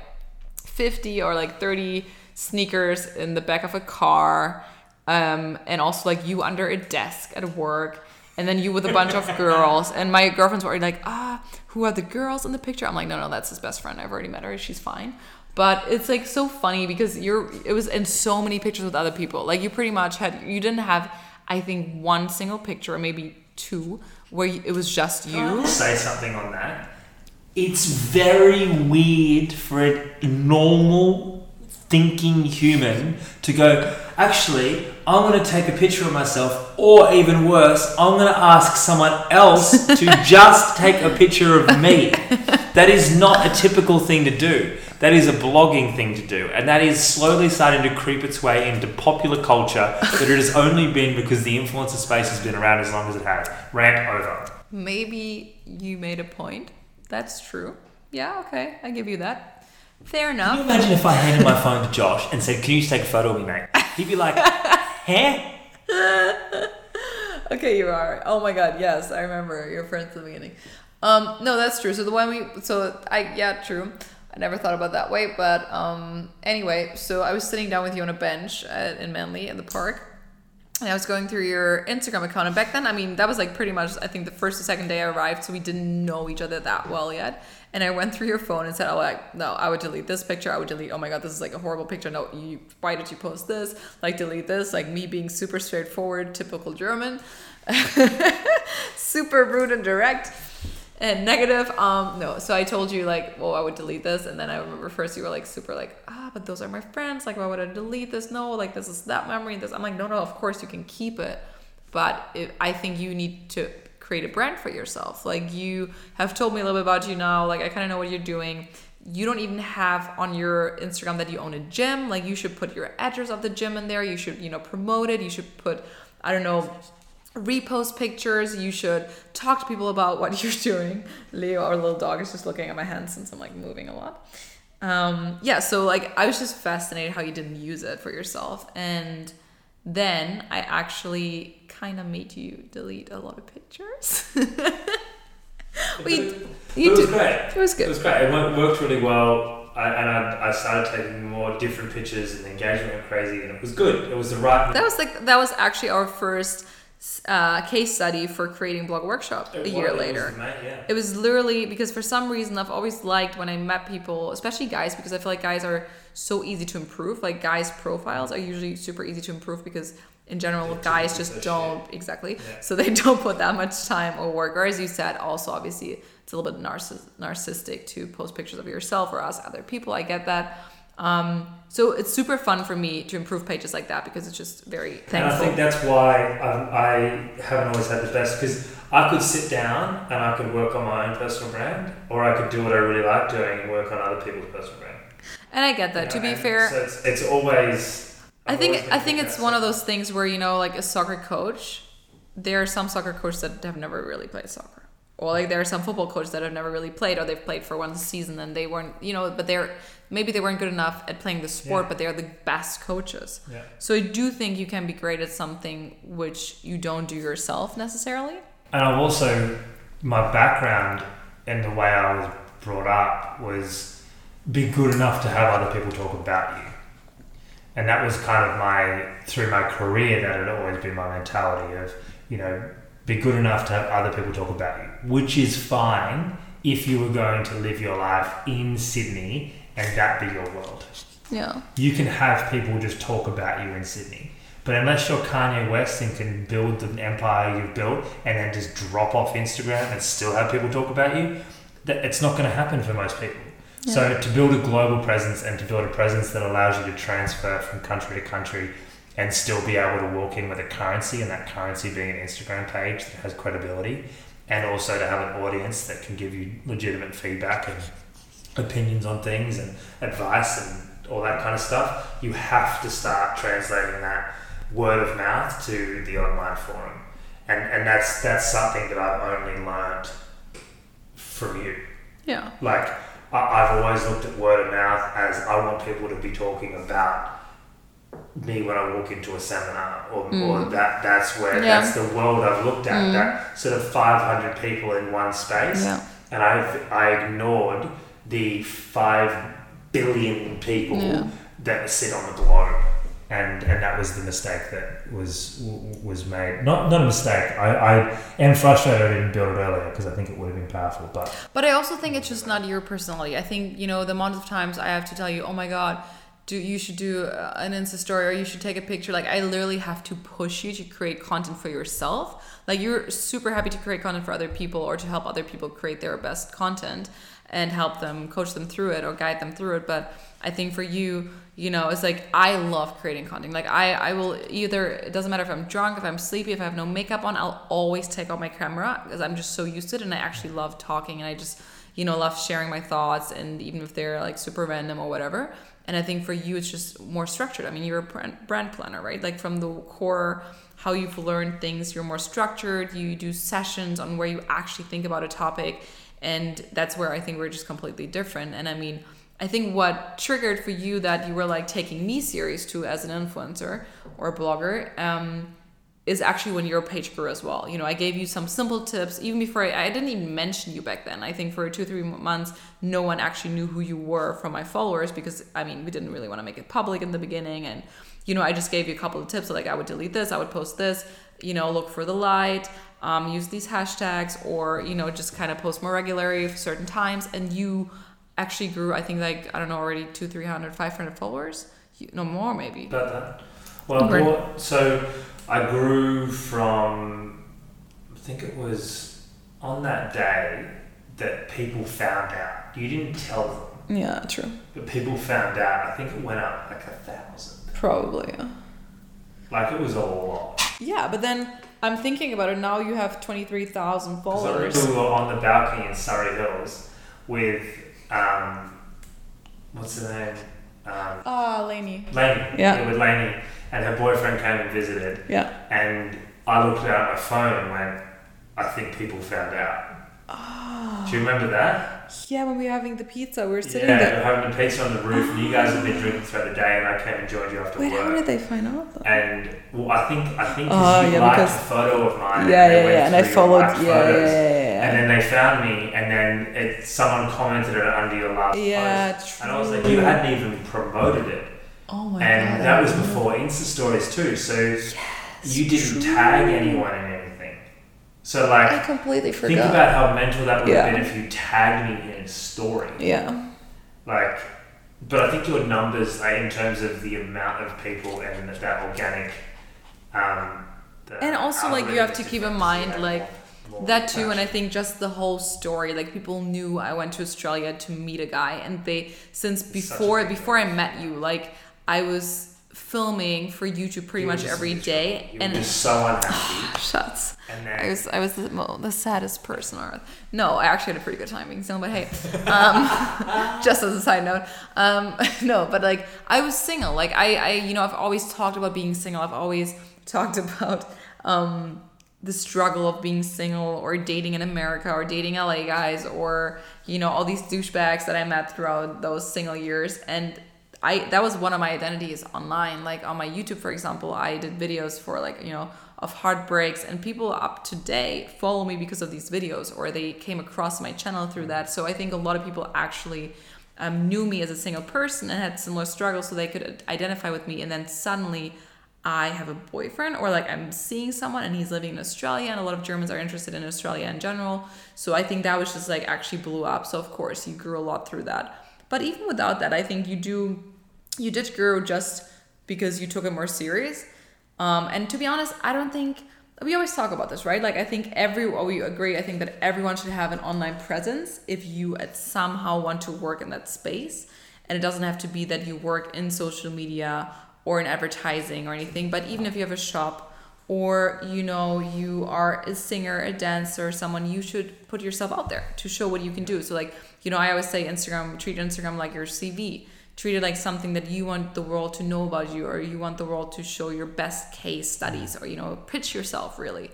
50 or like 30 sneakers in the back of a car. Um, and also like you under a desk at work. And then you with a bunch of girls. And my girlfriends were like, ah, who are the girls in the picture? I'm like, no, no, that's his best friend. I've already met her. She's fine. But it's like so funny because you're it was in so many pictures with other people. Like you pretty much had you didn't have I think one single picture or maybe two where you- it was just you. say something on that? It's very weird for a normal thinking human to go, actually, I'm going to take a picture of myself, or even worse, I'm going to ask someone else to <laughs> just take a picture of me. That is not a typical thing to do. That is a blogging thing to do. And that is slowly starting to creep its way into popular culture, but it has only been because the influencer space has been around as long as it has. Rant over. Maybe you made a point. That's true. Yeah, okay, I give you that. Fair Can you enough. imagine if I handed my phone to Josh and said, "Can you just take a photo of me, mate?" He'd be like, "Huh?" <laughs> Okay, you are. Oh my god, yes, I remember your friends at the beginning. Um, no, that's true. So the one we, so I, yeah, true. I never thought about that way, but um, anyway, so I was sitting down with you on a bench at, in Manly in the park, and I was going through your Instagram account. And back then, I mean, that was like pretty much, I think, the first or second day I arrived, so we didn't know each other that well yet. And I went through your phone and said, "Oh, like, no, I would delete this picture. I would delete. Oh my god, this is like a horrible picture. No, you. Why did you post this? Like, delete this. Like me being super straightforward, typical German, <laughs> super rude and direct." And negative um no. So i told you like well i would delete this. And then i remember first you were like super like ah but those are my friends. Like why would i delete this? No like this is that memory this i'm like no no of course you can keep it. But it, i think you need to create a brand for yourself. Like you have told me a little bit about you now. Like i kind of know what you're doing. You don't even have on your instagram that you own a gym. Like you should put your address of the gym in there. You should you know promote it. You should put i don't know repost pictures you should talk to people about what <laughs> you're doing leo our little dog is just looking at my hands since i'm like moving a lot um yeah so like i was just fascinated how you didn't use it for yourself and then i actually kind of made you delete a lot of pictures <laughs> we it you was did great. it was good It was great. It wor- worked really well. I, and I, I started taking more different pictures, and the engagement went crazy, and it was good. It was the right. that was like that was actually our first uh, case study for creating blog workshop it a year was- later It was, yeah. It was literally because for some reason I've always liked when I met people, especially guys, because I feel like guys are so easy to improve. Like guys' profiles are usually super easy to improve because in general They're guys just don't exactly. Yeah. So they <laughs> don't put that much time or work. Or as you said, also obviously it's a little bit narciss- narcissistic to post pictures of yourself or ask other people. I get that. Um, so it's super fun for me to improve pages like that because it's just very And I think that's why I, I haven't always had the best because I could sit down and I could work on my own personal brand, or I could do what I really like doing and work on other people's personal brand. and I get that. You to be fair, so it's, it's always. I I've think I think it's one of those things where you know, like a soccer coach, there are some soccer coaches that have never really played soccer, or like there are some football coaches that have never really played, or they've played for one season and they weren't, you know, but they're maybe they weren't good enough at playing the sport, Yeah. but they're the best coaches. Yeah. So I do think you can be great at something which you don't do yourself necessarily. And I've also, my background and the way I was brought up was be good enough to have other people talk about you. And that was kind of my, through my career, that had always been my mentality of, you know, be good enough to have other people talk about you, which is fine if you were going to live your life in Sydney and that be your world Yeah. you can have people just talk about you in Sydney. But unless you're Kanye West and can build the empire you've built and then just drop off Instagram and still have people talk about you, that it's not going to happen for most people. So to build a global presence and to build a presence that allows you to transfer from country to country and still be able to walk in with a currency and that currency being an Instagram page that has credibility and also to have an audience that can give you legitimate feedback and opinions on things and advice and all that kind of stuff, you have to start translating that word of mouth to the online forum. And, and that's that's something that I've only learned from you. Yeah. Like I, I've always looked at word of mouth as I want people to be talking about me when I walk into a seminar, or, or that that's where Mm. Yeah. that's the world I've looked at. Mm. That sort of five hundred people in one space, Yeah. and I've—I ignored the five billion people Yeah. that sit on the globe. and and that was the mistake that was was made. Not not a mistake. I, I am frustrated I didn't build it earlier because I think it would have been powerful. But But I also think it's just not your personality. I think you know the amount of times I have to tell you, oh my god, do you should do uh, an Insta story or you should take a picture. Like I literally have to push you to create content for yourself. Like you're super happy to create content for other people or to help other people create their best content and help them coach them through it or guide them through it. But I think for you, you know, it's like I love creating content. Like I, I will either it doesn't matter if I'm drunk, if I'm sleepy, if I have no makeup on, I'll always take out my camera because I'm just so used to it and I actually love talking and I just you know love sharing my thoughts and even if they're like super random or whatever. And I think for you, it's just more structured. I mean, you're a brand, planner, right? Like from the core, how you've learned things, you're more structured. You do sessions on where you actually think about a topic. And that's where I think we're just completely different. And I mean, I think what triggered for you that you were like taking me serious too as an influencer or a blogger um, is actually when your page grew as well. You know, I gave you some simple tips even before I, I didn't even mention you back then. I think for two, three months, no one actually knew who you were from my followers because I mean, we didn't really want to make it public in the beginning. And, you know, I just gave you a couple of tips. like I would delete this, I would post this, you know, look for the light, um, use these hashtags, or, you know, just kind of post more regularly for certain times. And you, actually grew i think like i don't know already two 300 500 followers You, no more maybe about that well more, so i grew from i think it was on that day that people found out you didn't tell them yeah true but people found out i think it went up like a thousand probably yeah like it was a lot yeah but then i'm thinking about it now you have 23000 followers we were on the balcony in Surry Hills with um, what's her name? Um, ah, Lainey. Lainey. Yeah. yeah. With Lainey, and her boyfriend came and visited. Yeah. And I looked at my phone and went, I think people found out. Oh. Do you remember that? Yeah, when we were having the pizza, we were sitting yeah, there. we were having the pizza on the roof, and you guys had been drinking throughout the day, and I came and joined you after Wait, work. how did they find out? Though? And well, I think I think oh, you yeah, liked because, a photo of mine. Yeah, and yeah, yeah, and I followed. Yeah, yeah, yeah, yeah, And then they found me, and then it, someone commented it under your last yeah, post, true. and I was like, you hadn't even promoted it. Oh my and god! And that was before Insta stories too, so yes, you didn't true. tag anyone in anything. So like, I completely forgot. Think about how mental that would yeah. have been if you tagged me in a story. Yeah. Like, but I think your numbers, like, in terms of the amount of people and that organic. Um, and also, like, you have to keep in mind, like, that too, and I think just the whole story, like people knew I went to Australia to meet a guy, and they since before before I met you, like I was filming for YouTube pretty much every day, you and just so unhappy. <sighs> shuts. And then I was I was the, the saddest person on earth. No, I actually had a pretty good time being single, but hey, um, <laughs> just as a side note, um, <laughs> no, but like I was single. Like I, I, you know, I've always talked about being single. I've always talked about um, the struggle of being single or dating in America or dating LA guys or you know all these douchebags that I met throughout those single years and. I that was one of my identities online. Like on my YouTube, for example, I did videos for like you know of heartbreaks, and people up to date follow me because of these videos, or they came across my channel through that. So I think a lot of people actually um, knew me as a single person and had similar struggles, so they could identify with me. And then suddenly, I have a boyfriend, or like I'm seeing someone and he's living in Australia, and a lot of Germans are interested in Australia in general. So I think that was just like actually blew up. So of course, you grew a lot through that. But even without that, I think you do you did grow just because you took it more serious. Um, and to be honest, I don't think we always talk about this, right? Like I think every well, we agree. I think that everyone should have an online presence if you at somehow want to work in that space, and it doesn't have to be that you work in social media or in advertising or anything. But even if you have a shop or you know you are a singer, a dancer, someone, you should put yourself out there to show what you can do. So like you know, I always say Instagram, treat Instagram like your CV treat it like something that you want the world to know about you or you want the world to show your best case studies or you know pitch yourself really.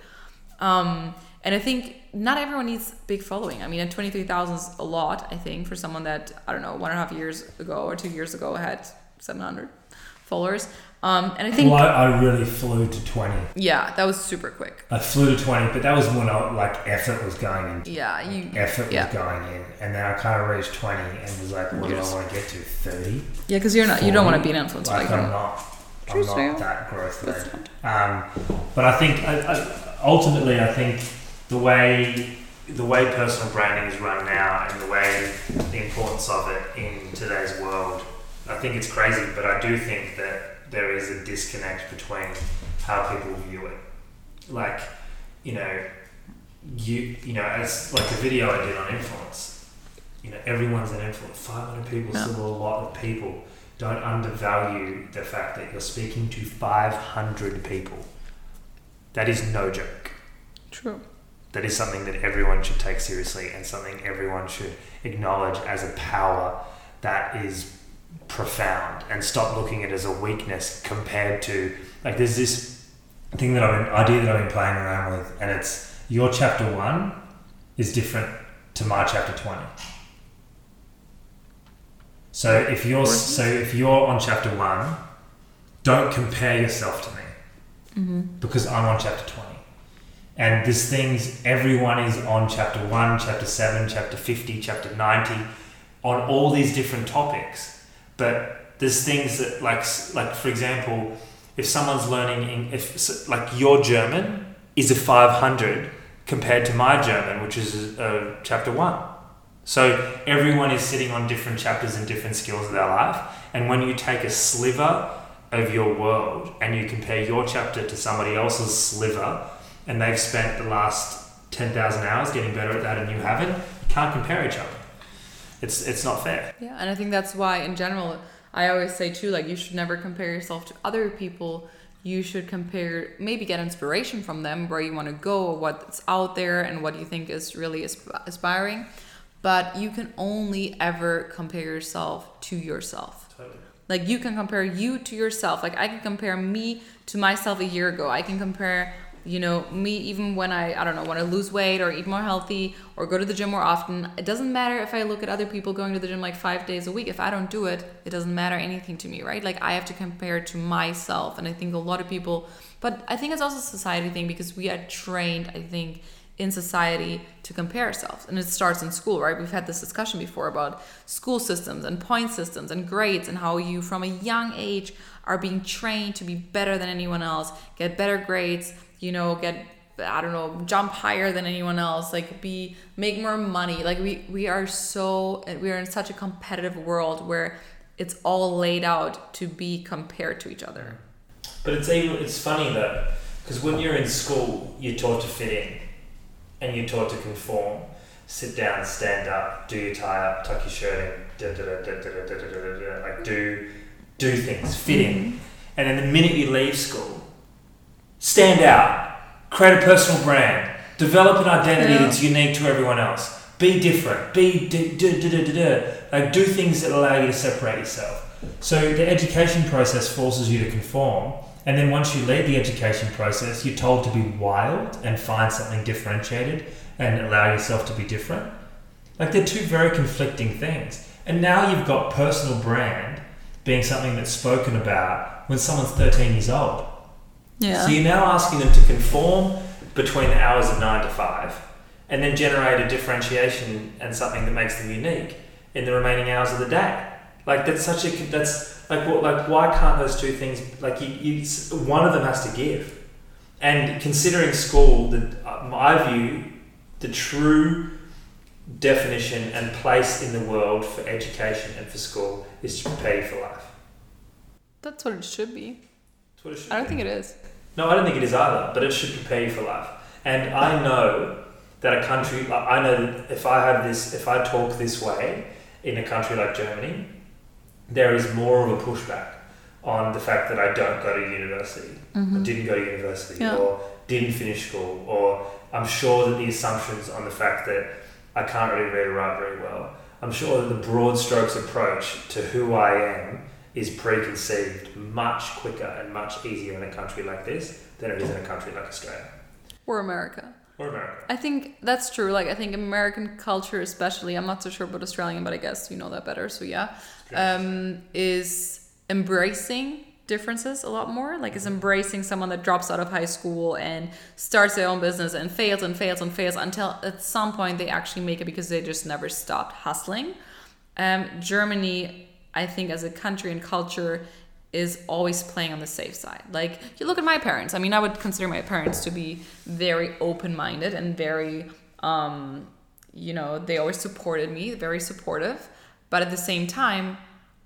Um, and i think not everyone needs big following. I mean at 23000 is a lot i think for someone that i don't know one and a half years ago or two years ago had 700 followers um, and i think well, I, I really flew to 20 yeah that was super quick. I flew to 20 but that was when I, like effort was going in. Yeah you effort yeah. was going in. And then i kind of reached 20 and was like what do i want to get to 30 yeah because you're not you don't want to be an influencer like i'm not True I'm not that growth led. Um, but I think I, I, ultimately, I think the way the way personal branding is run now and the way the importance of it in today's world, I think it's crazy. But I do think that there is a disconnect between how people view it. Like, you know, you you know, as like the video I did on influence. You know, everyone's an influence. Five hundred people Yeah. still a lot of people. Don't undervalue the fact that you're speaking to five hundred people. That is no joke. True. That is something that everyone should take seriously and something everyone should acknowledge as a power that is profound and stop looking at it as a weakness compared to like there's this thing that I've been, idea that I've been playing around with and it's your chapter one is different to my chapter 20 so if you're so if you're on chapter one don't compare yourself to me Mm-hmm. because I'm on chapter 20. And this things, everyone is on chapter 1, chapter 7, chapter 50, chapter 90, on all these different topics. But there's things that, like, like for example, if someone's learning, in, if like your German is a 500 compared to my German, which is uh, chapter 1. So everyone is sitting on different chapters and different skills of their life. And when you take a sliver of your world and you compare your chapter to somebody else's sliver and they've spent the last 10,000 hours getting better at that and you haven't, you can't compare each other. It's, it's not fair. Yeah, and I think that's why, in general, I always say too, like you should never compare yourself to other people. You should compare, maybe get inspiration from them where you want to go, or what's out there, and what you think is really aspiring. But you can only ever compare yourself to yourself. Totally. Like you can compare you to yourself. Like I can compare me to myself a year ago. I can compare, you know, me even when I I don't know, want to lose weight or eat more healthy or go to the gym more often. It doesn't matter if I look at other people going to the gym like 5 days a week. If I don't do it, it doesn't matter anything to me, right? Like I have to compare to myself. And I think a lot of people but I think it's also a society thing because we are trained, I think, in society to compare ourselves. And it starts in school, right? We've had this discussion before about school systems and point systems and grades and how you, from a young age, are being trained to be better than anyone else, get better grades, you know, get I don't know, jump higher than anyone else, like be make more money. Like we we are so we are in such a competitive world where it's all laid out to be compared to each other. But it's even, it's funny though, because when you're in school, you're taught to fit in and you're taught to conform. Sit down, stand up, do your tie up, tuck your shirt in, da, da, da, da, da, da, da, da, da, da, like do, do things, fit in. And then the minute you leave school, stand out, create a personal brand, develop an identity Yeah. that's unique to everyone else, be different, be da, da, da, da, da. like do things that allow you to separate yourself. So the education process forces you to conform, and then once you leave the education process, you're told to be wild and find something differentiated and allow yourself to be different. Like they're two very conflicting things. And now you've got personal brand being something that's spoken about when someone's 13 years old. Yeah. So you're now asking them to conform between the hours of nine to five, and then generate a differentiation and something that makes them unique in the remaining hours of the day. Like that's such a that's like what like why can't those two things like you, you one of them has to give. And considering school, the uh, my view, the true definition and place in the world for education and for school is to prepare you for life. That's what it should be. That's what it should I don't be. think it is. No, I don't think it is either, but it should prepare you for life. And I know that a country, I know that if I have this, if I talk this way in a country like Germany, there is more of a pushback on the fact that I don't go to university, or mm-hmm. didn't go to university, Yeah. or didn't finish school, or I'm sure that the assumptions on the fact that I can't really read or write very well, I'm sure that the broad strokes approach to who I am is preconceived much quicker and much easier in a country like this than it is in a country like Australia Or America. or America. I think that's true. Like I think American culture, especially, I'm not so sure about Australian, but I guess you know that better. So yeah, um, is embracing differences a lot more. Like is embracing someone that drops out of high school and starts their own business and fails and fails and fails until at some point they actually make it because they just never stopped hustling. Um, Germany, I think, as a country and culture, is always playing on the safe side. Like you look at my parents. I mean, I would consider my parents to be very open-minded and very um you know, they always supported me, very supportive, but at the same time,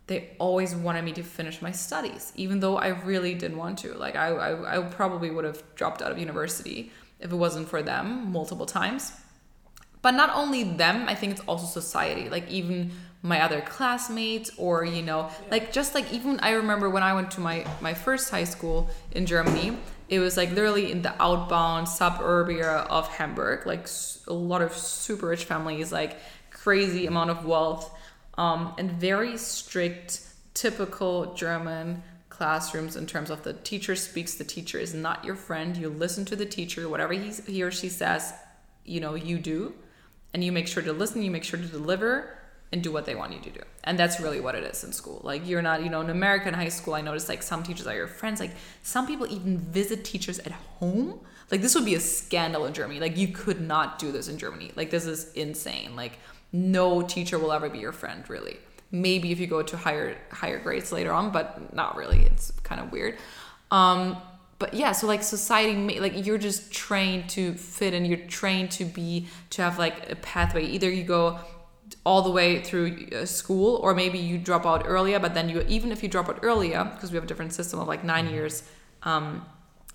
they always wanted me to finish my studies, even though I really didn't want to. Like I, I, I probably would have dropped out of university if it wasn't for them multiple times. But not only them, I think it's also society. Like even my other classmates, or you know, like just like even I remember when I went to my my first high school in Germany. It was like literally in the outbound suburbia of Hamburg, like a lot of super rich families, like crazy amount of wealth, um, and very strict, typical German classrooms in terms of the teacher speaks. The teacher is not your friend. You listen to the teacher, whatever he's, he or she says, you know, you do, and you make sure to listen. You make sure to deliver and do what they want you to do. And that's really what it is in school. Like you're not, you know, in American high school, I noticed like some teachers are your friends. Like some people even visit teachers at home. Like this would be a scandal in Germany. Like you could not do this in Germany. Like this is insane. Like no teacher will ever be your friend, really. Maybe if you go to higher higher grades later on, but not really. It's kind of weird. Um, but yeah, so like society, like you're just trained to fit and you're trained to be to have like a pathway. Either you go all the way through uh, school or maybe you drop out earlier but then you even if you drop out earlier because we have a different system of like nine years um,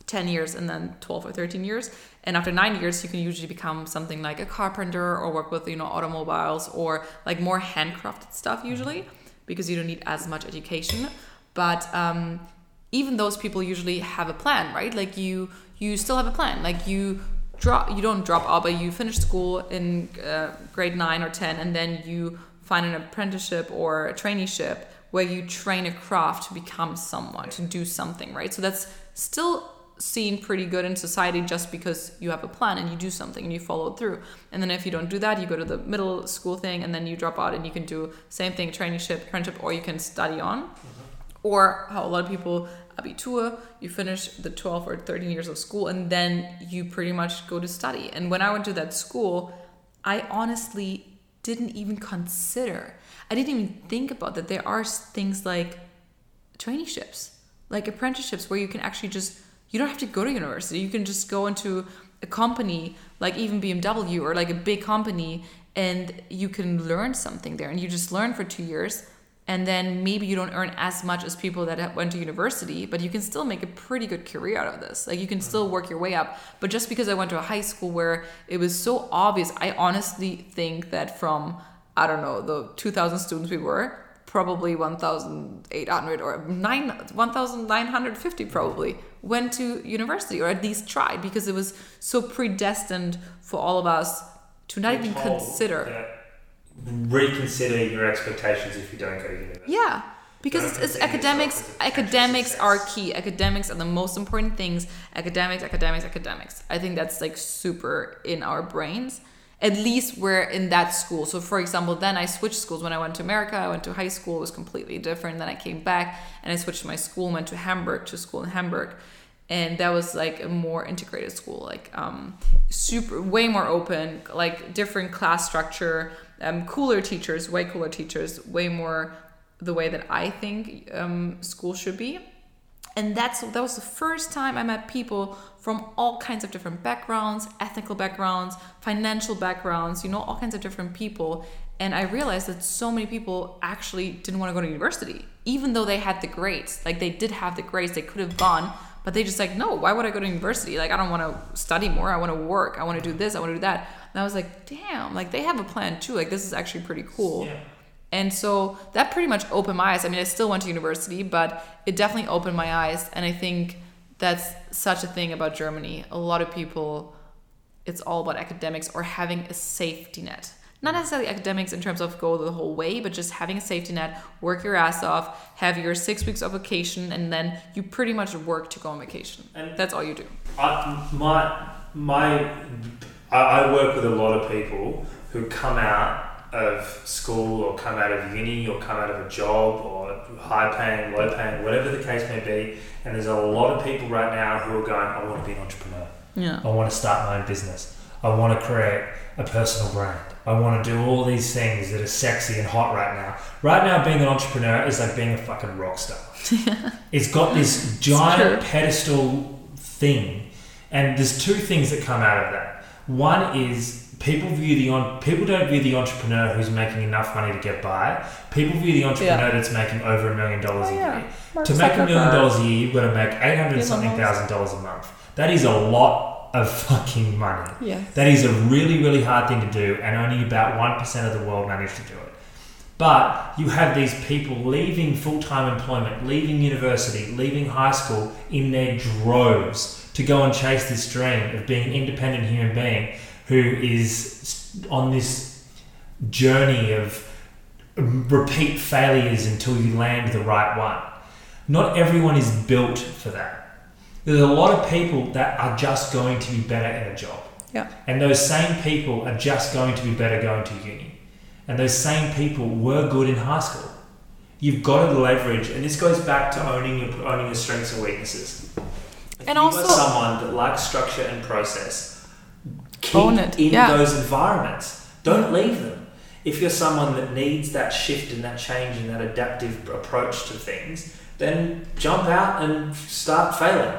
10 years and then 12 or 13 years and after nine years you can usually become something like a carpenter or work with you know automobiles or like more handcrafted stuff usually because you don't need as much education. But um, even those people usually have a plan right? Like you you still have a plan. Like you drop you don't drop out but you finish school in uh, grade 9 or 10 and then you find an apprenticeship or a traineeship where you train a craft to become someone to do something right? So that's still seen pretty good in society just because you have a plan and you do something and you follow it through. And then if you don't do that you go to the middle school thing and then you drop out and you can do same thing traineeship apprenticeship or you can study on. Or how a lot of people abitur you finish the 12 or 13 years of school and then you pretty much go to study. And when i went to that school i honestly didn't even consider i didn't even think about that there are things like traineeships like apprenticeships where you can actually just you don't have to go to university you can just go into a company like even bmw or like a big company and you can learn something there and you just learn for two years and then maybe you don't earn as much as people that went to university but you can still make a pretty good career out of this. Like you can still work your way up. But just because i went to a high school where it was so obvious i honestly think that from i don't know the 2000 students we were probably 1800 or 9 1950 probably went to university or at least tried because it was so predestined for all of us to not even consider reconsider your expectations if you don't go to university. Yeah, because it's, it's academics. as a potential Academics success. are key. Academics are the most important things. Academics, academics, academics. I think that's like super in our brains. At least we're in that school. So, for example, then I switched schools when I went to America. I went to high school. It was completely different. Then I came back and I switched my school. Went to Hamburg to school in Hamburg, and that was like a more integrated school. Like um, super, way more open. Like different class structure. Um, cooler teachers, way cooler teachers, way more the way that I think um, school should be. And that's that was the first time I met people from all kinds of different backgrounds, ethnical backgrounds, financial backgrounds, you know, all kinds of different people. And I realized that so many people actually didn't want to go to university, even though they had the grades. Like they did have the grades, they could have gone, but they just like, no, why would I go to university? Like I don't want to study more. I want to work. I want to do this. I want to do that. And I was like, damn, like they have a plan too. Like this is actually pretty cool. Yeah. And so that pretty much opened my eyes. I mean, I still went to university, but it definitely opened my eyes. And I think that's such a thing about Germany. A lot of people, it's all about academics or having a safety net. Not mm. necessarily academics in terms of go the whole way, but just having a safety net, work your ass off, have your six weeks of vacation, and then you pretty much work to go on vacation. And- That's all you do. I, my my I, I work with a lot of people who come out of school or come out of uni or come out of a job or high paying, low paying, whatever the case may be. And there's a lot of people right now who are going, I want to be an entrepreneur. Yeah. I want to start my own business. I want to create a personal brand. I want to do all these things that are sexy and hot right now. Right now, being an entrepreneur is like being a fucking rock star. <laughs> it's got this giant pedestal thing, and there's two things that come out of that. One is people view the on people don't view the entrepreneur who's making enough money to get by. People view the entrepreneur that's making over a million dollars Oh, a year. Mark To make a million dollars a year, you've got to make eight hundred something thousand dollars a month. That is a lot of <laughs> fucking money. Yes. That is a really, really hard thing to do, and only about 1% of the world manage to do it. But you have these people leaving full time employment, leaving university, leaving high school in their droves to go and chase this dream of being an independent human being who is on this journey of repeat failures until you land the right one. Not everyone is built for that. There's a lot of people that are just going to be better in a job. Yeah. And those same people are just going to be better going to uni. And those same people were good in high school. You've got to leverage, and this goes back to owning your owning your strengths and weaknesses. And you also- are someone that likes structure and process, keep Own it, in yeah. those environments. Don't leave them. If you're someone that needs that shift and that change and that adaptive approach to things, then jump out and start failing.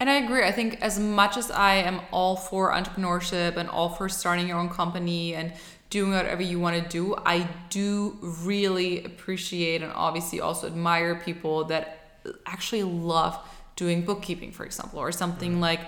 And I agree. I think as much as I am all for entrepreneurship and all for starting your own company and doing whatever you want to do, I do really appreciate and obviously also admire people that actually love doing bookkeeping, for example, or something mm. like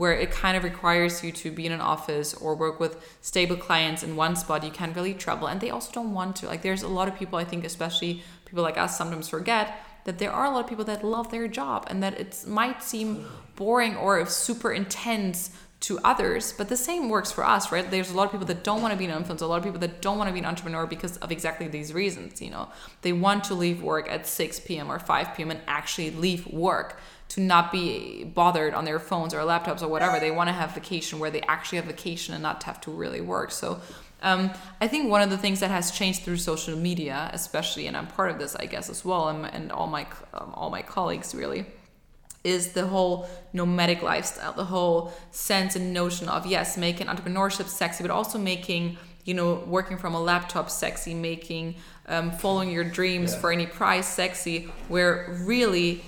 where it kind of requires you to be in an office or work with stable clients in one spot. You can't really travel, and they also don't want to. Like, there's a lot of people, I think, especially people like us, sometimes forget that there are a lot of people that love their job and that it might seem boring or super intense to others, but the same works for us, right? There's a lot of people that don't want to be an influencer, a lot of people that don't want to be an entrepreneur because of exactly these reasons. You know, they want to leave work at 6 p.m. or 5 p.m. and actually leave work to not be bothered on their phones or laptops or whatever. They want to have vacation where they actually have vacation and not have to really work. So um, I think one of the things that has changed through social media, especially, and I'm part of this, I guess, as well, and, and all my um, all my colleagues really, is the whole nomadic lifestyle, the whole sense and notion of yes, making entrepreneurship sexy, but also making you know working from a laptop sexy, making um, following your dreams Yeah. for any price sexy. Where really,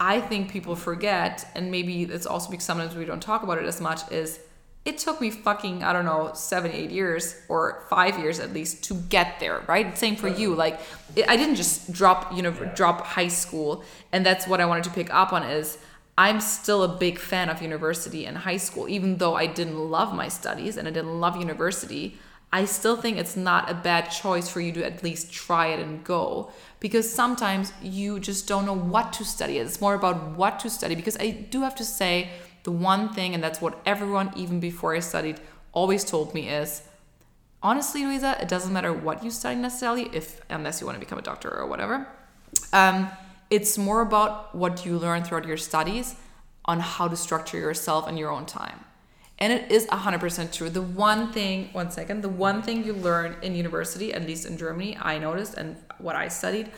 I think people forget, and maybe it's also because sometimes we don't talk about it as much. Is it took me fucking I don't know seven eight years or five years at least to get there, right? Same for you. Like it, I didn't just drop you know Yeah. drop high school, and that's what I wanted to pick up on is. I'm still a big fan of university and high school, even though I didn't love my studies and I didn't love university. I still think it's not a bad choice for you to at least try it and go because sometimes you just don't know what to study. It's more about what to study because I do have to say the one thing, and that's what everyone, even before I studied, always told me is honestly, Louisa, it doesn't matter what you study necessarily, if unless you want to become a doctor or whatever. Um, it's more about what you learn throughout your studies on how to structure yourself in your own time. And it is 100% true. The one thing, one second, the one thing you learn in university, at least in Germany, I noticed, and what I studied,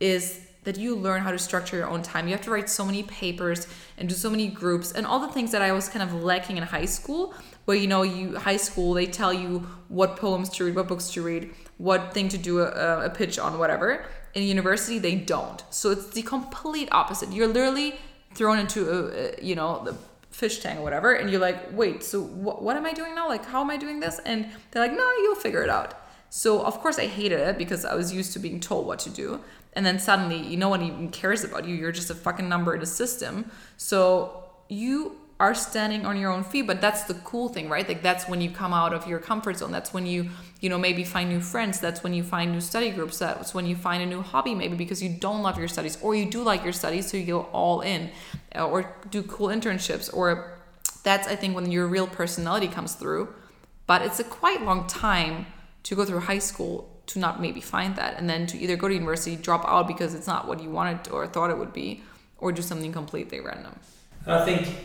is that you learn how to structure your own time. You have to write so many papers and do so many groups and all the things that I was kind of lacking in high school, where you know, you high school they tell you what poems to read, what books to read, what thing to do a, a pitch on, whatever. In university, they don't. So it's the complete opposite. You're literally thrown into a, a you know the fish tank or whatever, and you're like, wait, so wh- what am I doing now? Like, how am I doing this? And they're like, no, you'll figure it out. So of course I hated it because I was used to being told what to do. And then suddenly you no one even cares about you. You're just a fucking number in the system. So you are standing on your own feet, but that's the cool thing, right? Like that's when you come out of your comfort zone. That's when you, you know, maybe find new friends. That's when you find new study groups. That's when you find a new hobby, maybe because you don't love your studies or you do like your studies, so you go all in, uh, or do cool internships. Or that's I think when your real personality comes through. But it's a quite long time to go through high school to not maybe find that, and then to either go to university, drop out because it's not what you wanted or thought it would be, or do something completely random. I think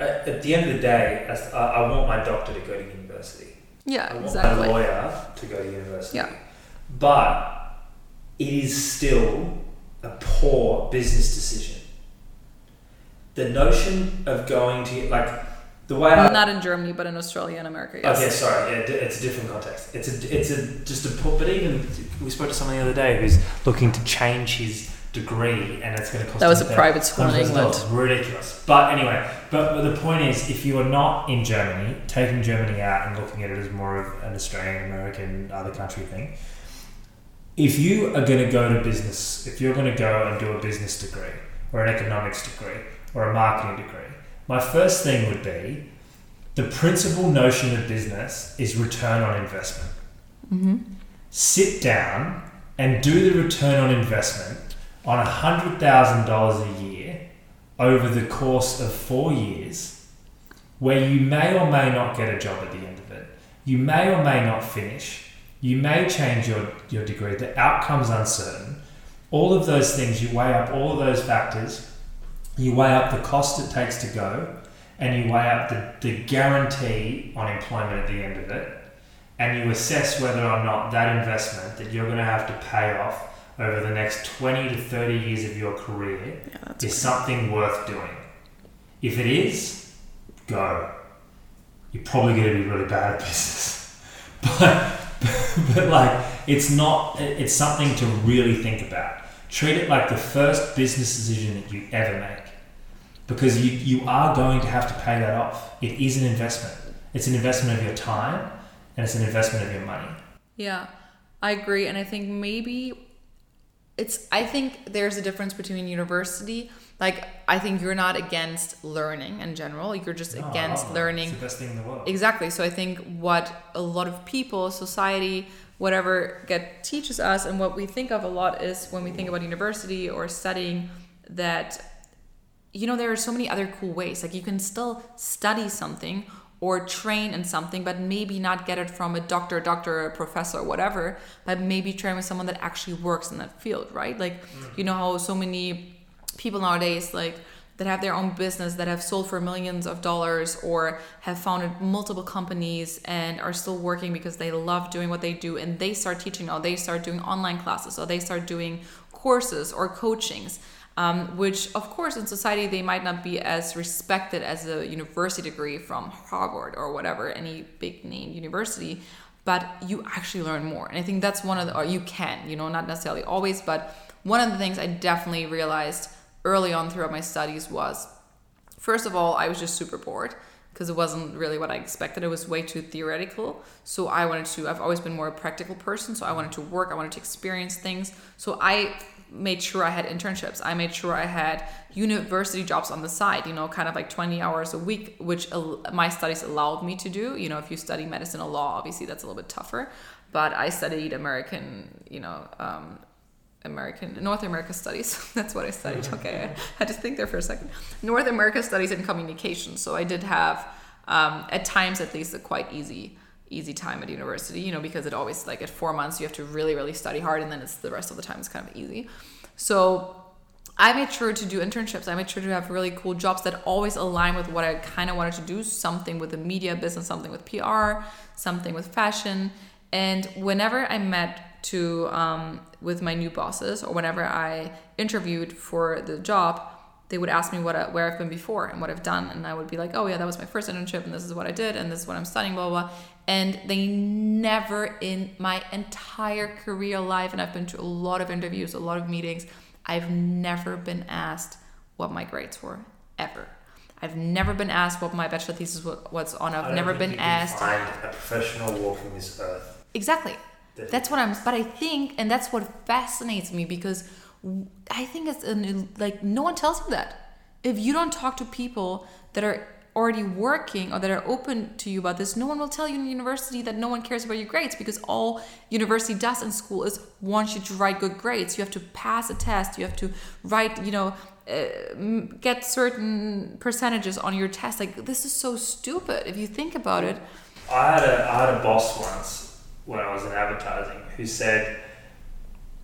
at, at the end of the day, as, I, I want my doctor to go to university. Yeah, I want exactly. my lawyer to go to university. Yeah. But it is still a poor business decision. The notion of going to like the way I Not in Germany, but in Australia and America. Yes. Okay, sorry. Yeah, it's a different context. It's a, it's a just a. But even we spoke to someone the other day who's looking to change his degree, and it's going to cost. That was a private school in $100,000. England. Ridiculous. But anyway, but, but the point is, if you are not in Germany, taking Germany out and looking at it as more of an Australian, American, other country thing. If you are going to go to business, if you're going to go and do a business degree or an economics degree or a marketing degree, my first thing would be the principal notion of business is return on investment. Mm-hmm. Sit down and do the return on investment on $100,000 a year over the course of four years, where you may or may not get a job at the end of it. You may or may not finish. You may change your, your degree. The outcome's uncertain. All of those things, you weigh up all of those factors. You weigh up the cost it takes to go, and you weigh up the, the guarantee on employment at the end of it, and you assess whether or not that investment that you're going to have to pay off over the next 20 to 30 years of your career Yeah, is something worth doing. If it is, go. You're probably going to be really bad at business. <laughs> But, but like, it's not, it's something to really think about. Treat it like the first business decision that you ever make. Because you, you are going to have to pay that off. It is an investment. It's an investment of your time and it's an investment of your money. Yeah, I agree. And I think maybe it's, I think there's a difference between university. Like, I think you're not against learning in general, you're just No, against learning It's the best thing in the world. Exactly. So I think what a lot of people, society, whatever get teaches us and what we think of a lot is when we think about university or studying that you know there are so many other cool ways. Like you can still study something or train in something but maybe not get it from a doctor, doctor, a professor or whatever, but maybe train with someone that actually works in that field, right? Like mm. you know how so many people nowadays like that have their own business that have sold for millions of dollars or have founded multiple companies and are still working because they love doing what they do and they start teaching or they start doing online classes or they start doing courses or coachings um, which of course in society they might not be as respected as a university degree from harvard or whatever any big name university but you actually learn more. And i think that's one of the or you can you know not necessarily always but one of the things i definitely realized early on throughout my studies was first of all i was just super bored because it wasn't really what i expected. It was way too theoretical. So i wanted to i've always been more a practical person so i wanted to work i wanted to experience things. So i made sure i had internships i made sure i had university jobs on the side you know kind of like 20 hours a week which my studies allowed me to do you know if you study medicine or law obviously that's a little bit tougher but i studied american you know um, American North America Studies. <laughs> That's what I studied. <laughs> Okay, I had to think there for a second. North America Studies and Communication. So I did have, um, at times at least, a quite easy easy time at university. You know, because it always like at four months you have to really really study hard, and then it's the rest of the time it's kind of easy. So I made sure to do internships. I made sure to have really cool jobs that always align with what I kind of wanted to do something with the media business, something with PR, something with fashion. And whenever I met to um, with my new bosses or whenever I interviewed for the job, they would ask me what I, where I've been before and what I've done, and I would be like, "Oh yeah, that was my first internship, and this is what I did, and this is what I'm studying, blah blah." blah. And they never in my entire career life, and I've been to a lot of interviews, a lot of meetings, I've never been asked what my grades were ever. I've never been asked what my bachelor thesis was on. I've never been asked. Find a professional walking this earth. Exactly. That's what I'm. But I think, and that's what fascinates me because I think it's an, like no one tells you that. If you don't talk to people that are already working or that are open to you about this, no one will tell you in university that no one cares about your grades because all university does in school is wants you to write good grades. You have to pass a test. You have to write. You know. Uh, get certain percentages on your test like this is so stupid if you think about it I had a I had a boss once when I was in advertising who said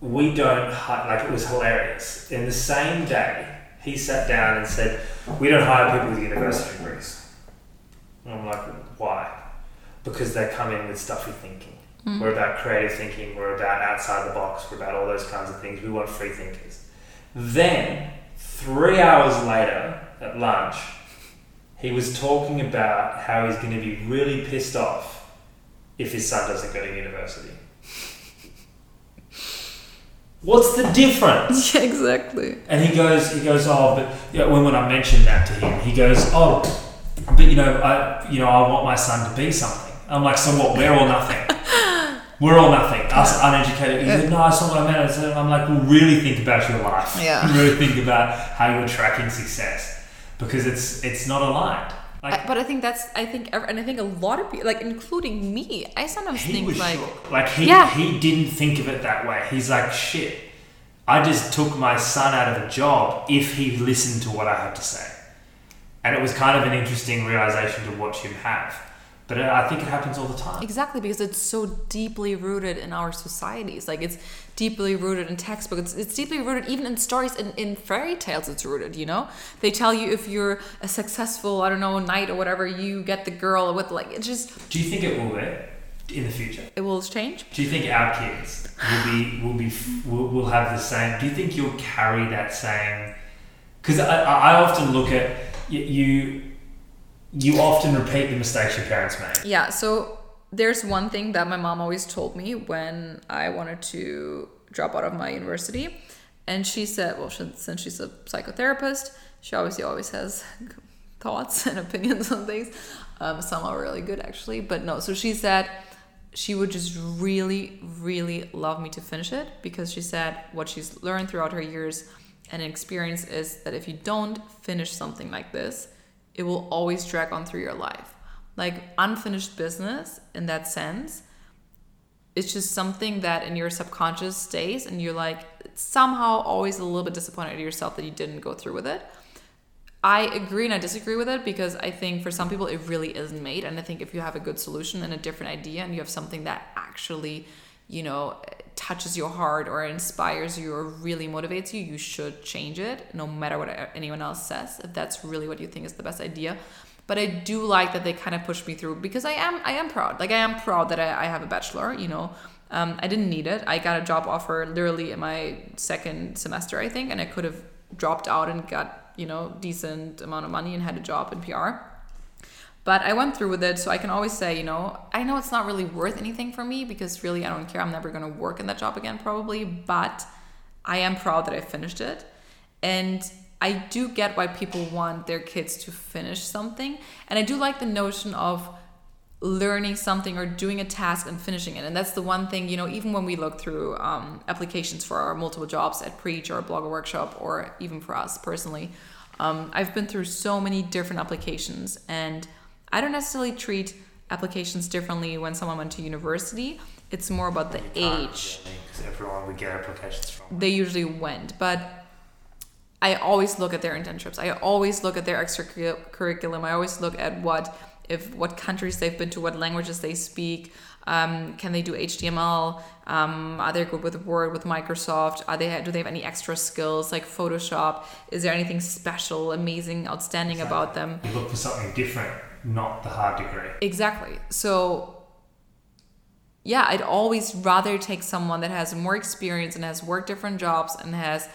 we don't like it was hilarious. In the same day, he sat down and said we don't hire people with university degrees. And I'm like, why? Because they come in with stuffy thinking. Mm. We're about creative thinking. We're about outside the box. We're about all those kinds of things. We want free thinkers. Then, three hours later at lunch, he was talking about how he's going to be really pissed off if his son doesn't go to university. What's the difference? Yeah, <laughs> exactly. And he goes, he goes, oh, but you know, when, when I mentioned that to him, he goes, oh, but you know, I, you know, I want my son to be something. I'm like, so what? We're all nothing. <laughs> We're all nothing. Us uneducated. He said, no, that's not what I meant. I'm like, well, really think about your life. Yeah. <laughs> really think about how you're tracking success because it's it's not aligned. Like, I, but I think that's I think and I think a lot of people, like including me, I sometimes he think was like shook. Like he Yeah. he didn't think of it that way. He's like, shit. I just took my son out of a job if he listened to what I had to say. And it was kind of an interesting realization to watch him have. But I think it happens all the time. Exactly, because it's so deeply rooted in our societies. Like it's deeply rooted in textbooks. It's, it's deeply rooted even in stories. In, in fairy tales, it's rooted. You know, they tell you if you're a successful, I don't know, knight or whatever, you get the girl with like. It's just Do you think it will be in the future? it will change. Do you think our kids will be will be will, will have the same? Do you think you'll carry that same? Because I, I often look at you. You often repeat the mistakes your parents made. Yeah. So there's one thing that my mom always told me when I wanted to drop out of my university, and she said, well, she, since she's a psychotherapist, she obviously always has <laughs> thoughts and <laughs> opinions on things. Um, some are really good actually, but no. So she said she would just really, really love me to finish it because she said what she's learned throughout her years and experience is that if you don't finish something like this, it will always drag on through your life. Like unfinished business in that sense, it's just something that in your subconscious stays and you're like somehow always a little bit disappointed at yourself that you didn't go through with it. I agree and I disagree with it because I think for some people it really isn't made. And I think if you have a good solution and a different idea and you have something that actually, you know, touches your heart or inspires you or really motivates you, you should change it no matter what anyone else says. If that's really what you think is the best idea. But I do like that they kind of push me through because I am I am proud. Like I am proud that I, I have a bachelor, you know. Um, I didn't need it. I got a job offer literally in my second semester, I think, and I could have dropped out and got you know decent amount of money and had a job in PR. But I went through with it, so I can always say, you know, I know it's not really worth anything for me because really I don't care. I'm never gonna work in that job again, probably. But I am proud that I finished it, and I do get why people want their kids to finish something, and I do like the notion of learning something or doing a task and finishing it. And that's the one thing, you know, even when we look through um, applications for our multiple jobs at Preach or Blogger Workshop, or even for us personally, um, I've been through so many different applications, and I don't necessarily treat applications differently when someone went to university. It's more about the age Because everyone would get applications from. they usually went. But I always look at their internships. I always look at their extracurriculum. I always look at what if what countries they've been to, what languages they speak. Um, can they do HTML? Um, are they good with Word, with Microsoft? Are they do they have any extra skills like Photoshop? Is there anything special, amazing, outstanding about them? You look for something different, not the hard degree. Exactly. So, yeah, I'd always rather take someone that has more experience and has worked different jobs and has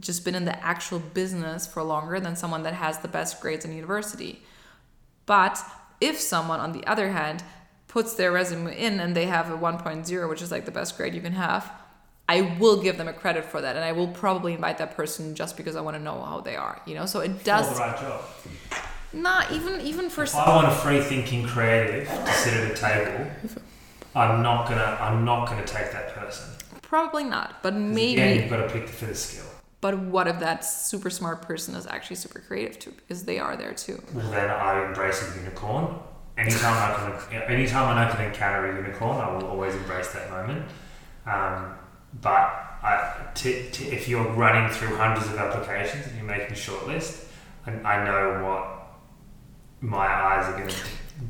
just been in the actual business for longer than someone that has the best grades in university. But if someone, on the other hand, puts their resume in and they have a 1.0, which is like the best grade you can have, I will give them a credit for that, and I will probably invite that person just because I want to know how they are. You know, so it For does the right job. Not even even for If I want a free thinking creative to sit at a table, I'm not gonna I'm not gonna take that person. probably not, but maybe. again, you've got to pick for the skill. But what if that super smart person is actually super creative too? Because they are there too. Well, then I embrace a unicorn. Anytime I can, anytime I can encounter a unicorn, I will always embrace that moment. Um, but I, t- t- if you're running through hundreds of applications and you're making a shortlist, and I know what my eyes are going to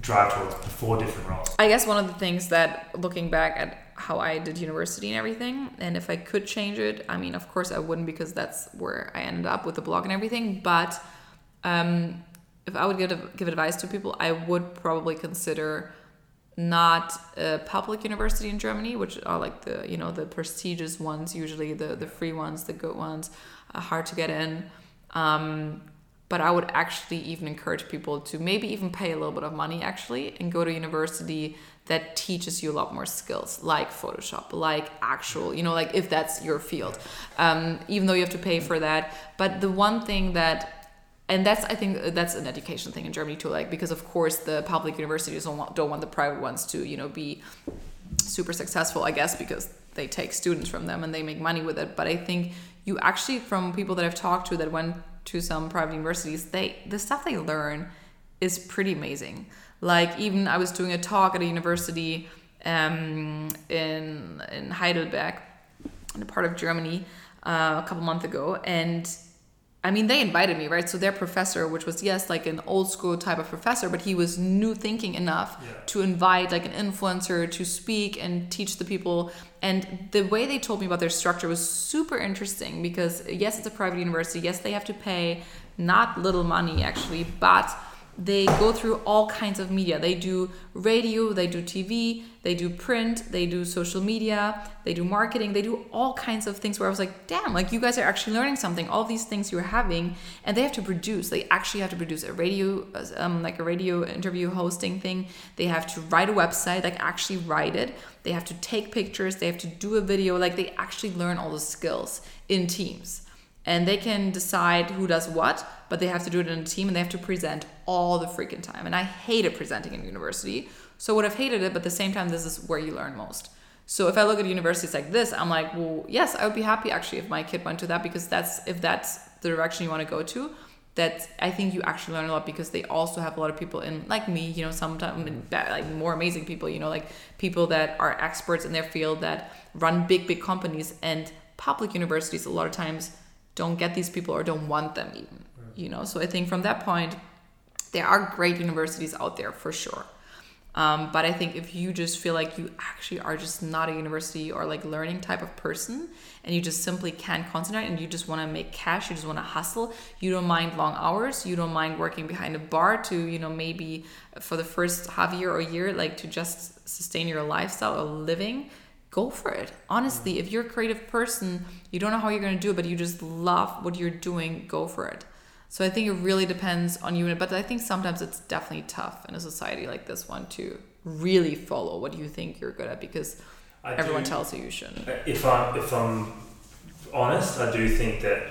drive towards four different roles. I guess one of the things that looking back at how I did university and everything, and if I could change it, I mean, of course I wouldn't because that's where I ended up with the blog and everything. But um, if I would give give advice to people, I would probably consider not a public university in Germany, which are like the you know the prestigious ones, usually the the free ones, the good ones, uh, hard to get in. Um, but I would actually even encourage people to maybe even pay a little bit of money actually and go to university that teaches you a lot more skills like Photoshop, like actual, you know, like if that's your field, um, even though you have to pay for that. But the one thing that and that's I think that's an education thing in Germany too, like because of course the public universities don't want, don't want the private ones to you know be super successful, I guess, because they take students from them and they make money with it. But I think you actually, from people that I've talked to that went to some private universities, they the stuff they learn is pretty amazing. Like even I was doing a talk at a university um, in in Heidelberg, in a part of Germany, uh, a couple months ago, and I mean, they invited me, right? So their professor, which was yes, like an old school type of professor, but he was new thinking enough Yeah. to invite like an influencer to speak and teach the people. And the way they told me about their structure was super interesting because yes, it's a private university. Yes, they have to pay not little money actually, but they go through all kinds of media. They do radio, they do TV, they do print, they do social media, they do marketing, they do all kinds of things where I was like, damn, like you guys are actually learning something. All these things you're having, and they have to produce. They actually have to produce a radio, um, like a radio interview hosting thing. They have to write a website, like actually write it. They have to take pictures. They have to do a video. Like they actually learn all the skills in teams and they can decide who does what, but they have to do it in a team and they have to present all the freaking time. And I hated presenting in university. So would have hated it, but at the same time, this is where you learn most. So if I look at universities like this, I'm like, well, yes, I would be happy actually if my kid went to that because that's if that's the direction you want to go to. That I think you actually learn a lot because they also have a lot of people in like me, you know, sometimes like more amazing people, you know, like people that are experts in their field that run big, big companies and public universities a lot of times don't get these people or don't want them even you know? So i think from that point there are great universities out there for sure. Um, but i think if you just feel like you actually are just not a university or like learning type of person and you just simply can't concentrate and you just want to make cash you just want to hustle you don't mind long hours you don't mind working behind a bar to you know maybe for the first half year or year like to just sustain your lifestyle or living go for it. Honestly, if you're a creative person, you don't know how you're going to do it, but you just love what you're doing, go for it. So I think it really depends on you, but I think sometimes it's definitely tough in a society like this one to really follow what you think you're good at because I everyone do- tells you you shouldn't. Uh, if I'm if I'm honest, I do think that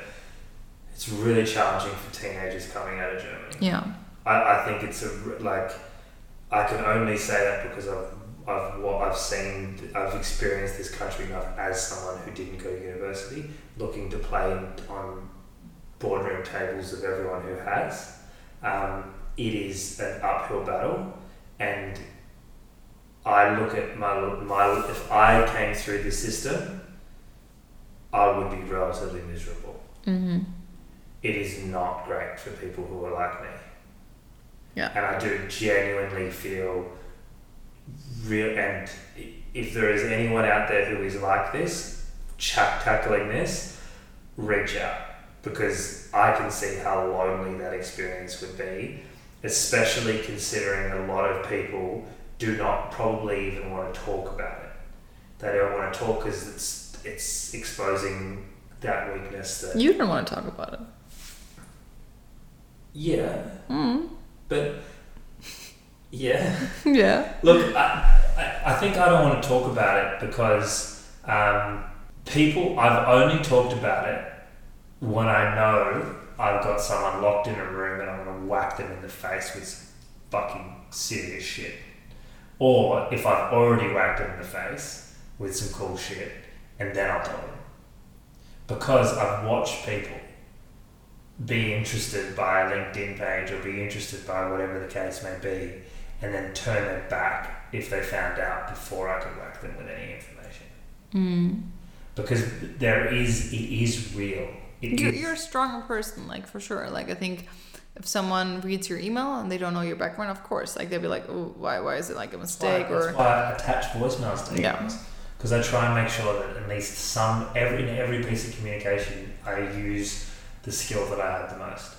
it's really challenging for teenagers coming out of Germany. Yeah. I, I think it's a like I can only say that because I've I've what I've seen I've experienced this country enough as someone who didn't go to university, looking to play on boardroom tables of everyone who has. Um, it is an uphill battle, and I look at my my if I came through this system, I would be relatively miserable. Mm-hmm. It is not great for people who are like me. Yeah. And I do genuinely feel real. And if there is anyone out there who is like this, tackling this, reach out because I can see how lonely that experience would be, especially considering a lot of people do not probably even want to talk about it. They don't want to talk because it's it's exposing that weakness that You don't want to talk about it. yeah, Mm. but yeah. <laughs> yeah. Look, I, I, I think I don't want to talk about it because um, people, I've only talked about it when I know I've got someone locked in a room and I'm going to whack them in the face with some fucking serious shit. Or if I've already whacked them in the face with some cool shit and then I'll tell them. Because I've watched people be interested by a LinkedIn page or be interested by whatever the case may be and then turn their back if they found out before I could whack them with any information. Mm. Because there is, it is real. It You're, is- you're a stronger person, like for sure. Like I think if someone reads your email and they don't know your background, of course, like they'll be like, "Oh, why? Why is it like a That's why, mistake?" that's Or why I attach voicemails to Yeah. emails. Because I try and make sure that at least some, every, in every piece of communication, I use the skill that I have the most,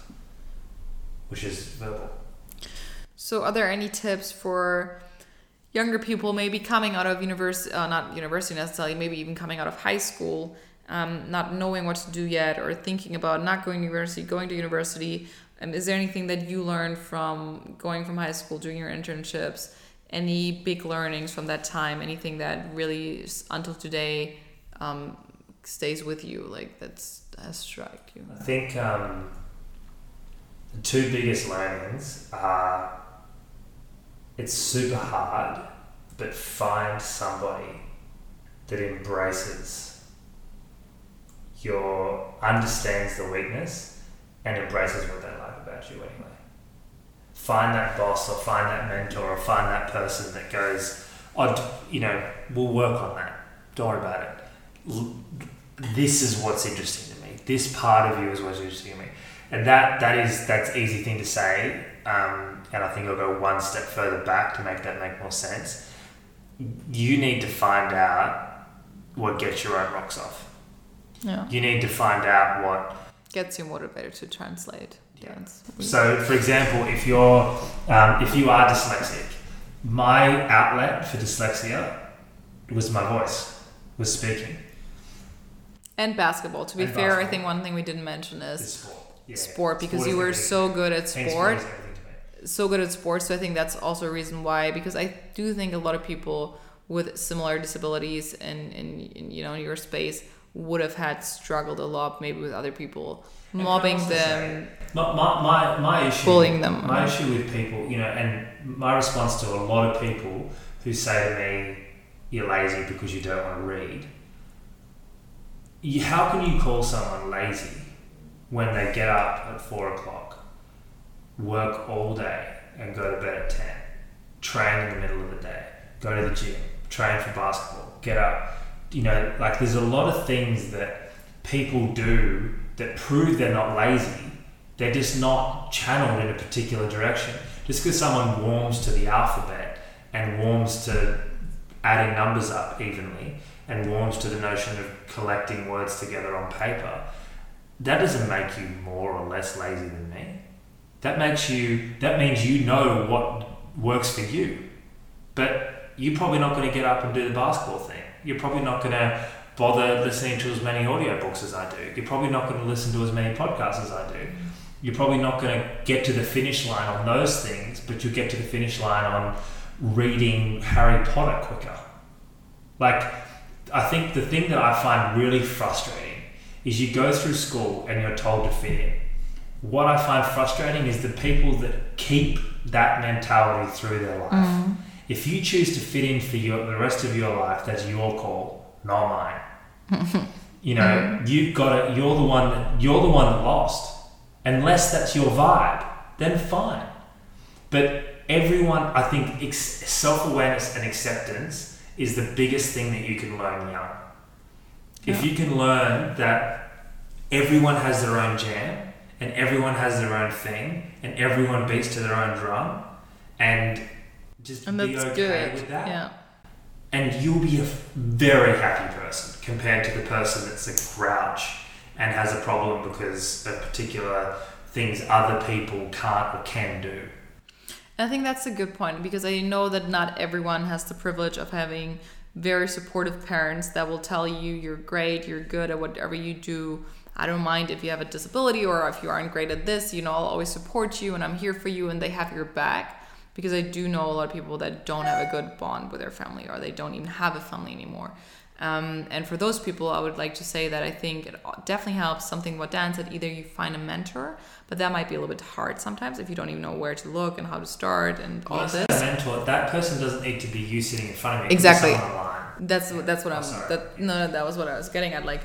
which is verbal. So, are there any tips for younger people, maybe coming out of university, uh, not university necessarily, maybe even coming out of high school, um, not knowing what to do yet or thinking about not going to university, going to university. Um, is there anything that you learned from going from high school, doing your internships? Any big learnings from that time? Anything that really, until today, um, stays with you? Like that's has struck you? I think um, the two biggest learnings are it's super hard, but find somebody that embraces your understands the weakness and embraces what they like about you anyway. Find that boss or find that mentor or find that person that goes, oh, you know, we'll work on that. Don't worry about it. This is what's interesting to me. This part of you is what's interesting to me, and that that is that's easy thing to say. Um, and I think I'll go one step further back to make that make more sense. You need to find out what gets your own rocks off. Yeah, You need to find out what gets you motivated to translate. Yeah. Dance. So, for example, if you're um, if you are dyslexic, my outlet for dyslexia was my voice, was speaking. And basketball. To be And fair, I think one thing we didn't mention It's is sport. Yeah. sport because Sport you were so good at Team sport, so good at sports. So I think that's also a reason why. Because I do think a lot of people with similar disabilities in, in, in you know in your space would have had struggled a lot maybe with other people And can I mobbing them, My, my, my, my issue bullying them. My issue with people, you know, and my response to a lot of people who say to me, "You're lazy because you don't want to read." You, how can you call someone lazy when they get up at four o'clock, work all day, and go to bed at ten, train in the middle of the day, go to the gym, train for basketball, get up? You know, like there's a lot of things that people do that prove they're not lazy they're just not channeled in a particular direction. Just because someone warms to the alphabet and warms to adding numbers up evenly and warms to the notion of collecting words together on paper, that doesn't make you more or less lazy than me. That makes you. That means you know what works for you, but you're probably not going to get up and do the basketball thing. You're probably not going to bother listening to as many audiobooks as I do. You're probably not going to listen to as many podcasts as I do you're probably not going to get to the finish line on those things, but you'll get to the finish line on reading Harry Potter quicker. Like, I think the thing that I find really frustrating is you go through school and you're told to fit in. What I find frustrating is the people that keep that mentality through their life. Mm. If you choose to fit in for your, the rest of your life, that's your call, not mine. <laughs> you know, you've got it. you're the one that, you're the one that lost unless that's your vibe, then fine. But everyone, I think, ex- self awareness and acceptance is the biggest thing that you can learn young. If you can learn that everyone has their own jam and everyone has their own thing and everyone beats to their own drum and just And be okay good. with that Yeah. and you'll be a very happy person compared to the person that's a grouch and has a problem because of particular things other people can't or can do. I think that's a good point because I know that not everyone has the privilege of having very supportive parents that will tell you you're great, you're good at whatever you do. I don't mind if you have a disability or if you aren't great at this, you know, I'll always support you and I'm here for you and they have your back. Because I do know a lot of people that don't have a good bond with their family or they don't even have a family anymore. Um, and for those people, I would like to say that I think it definitely helps something what Dan said either you find a mentor, but that might be a little bit hard sometimes if you don't even know where to look and how to start and all this. a mentor, that person doesn't need to be you sitting in front of me. It could be Exactly. That's what that's what I'm. That no, no, that was what I was getting at. Like,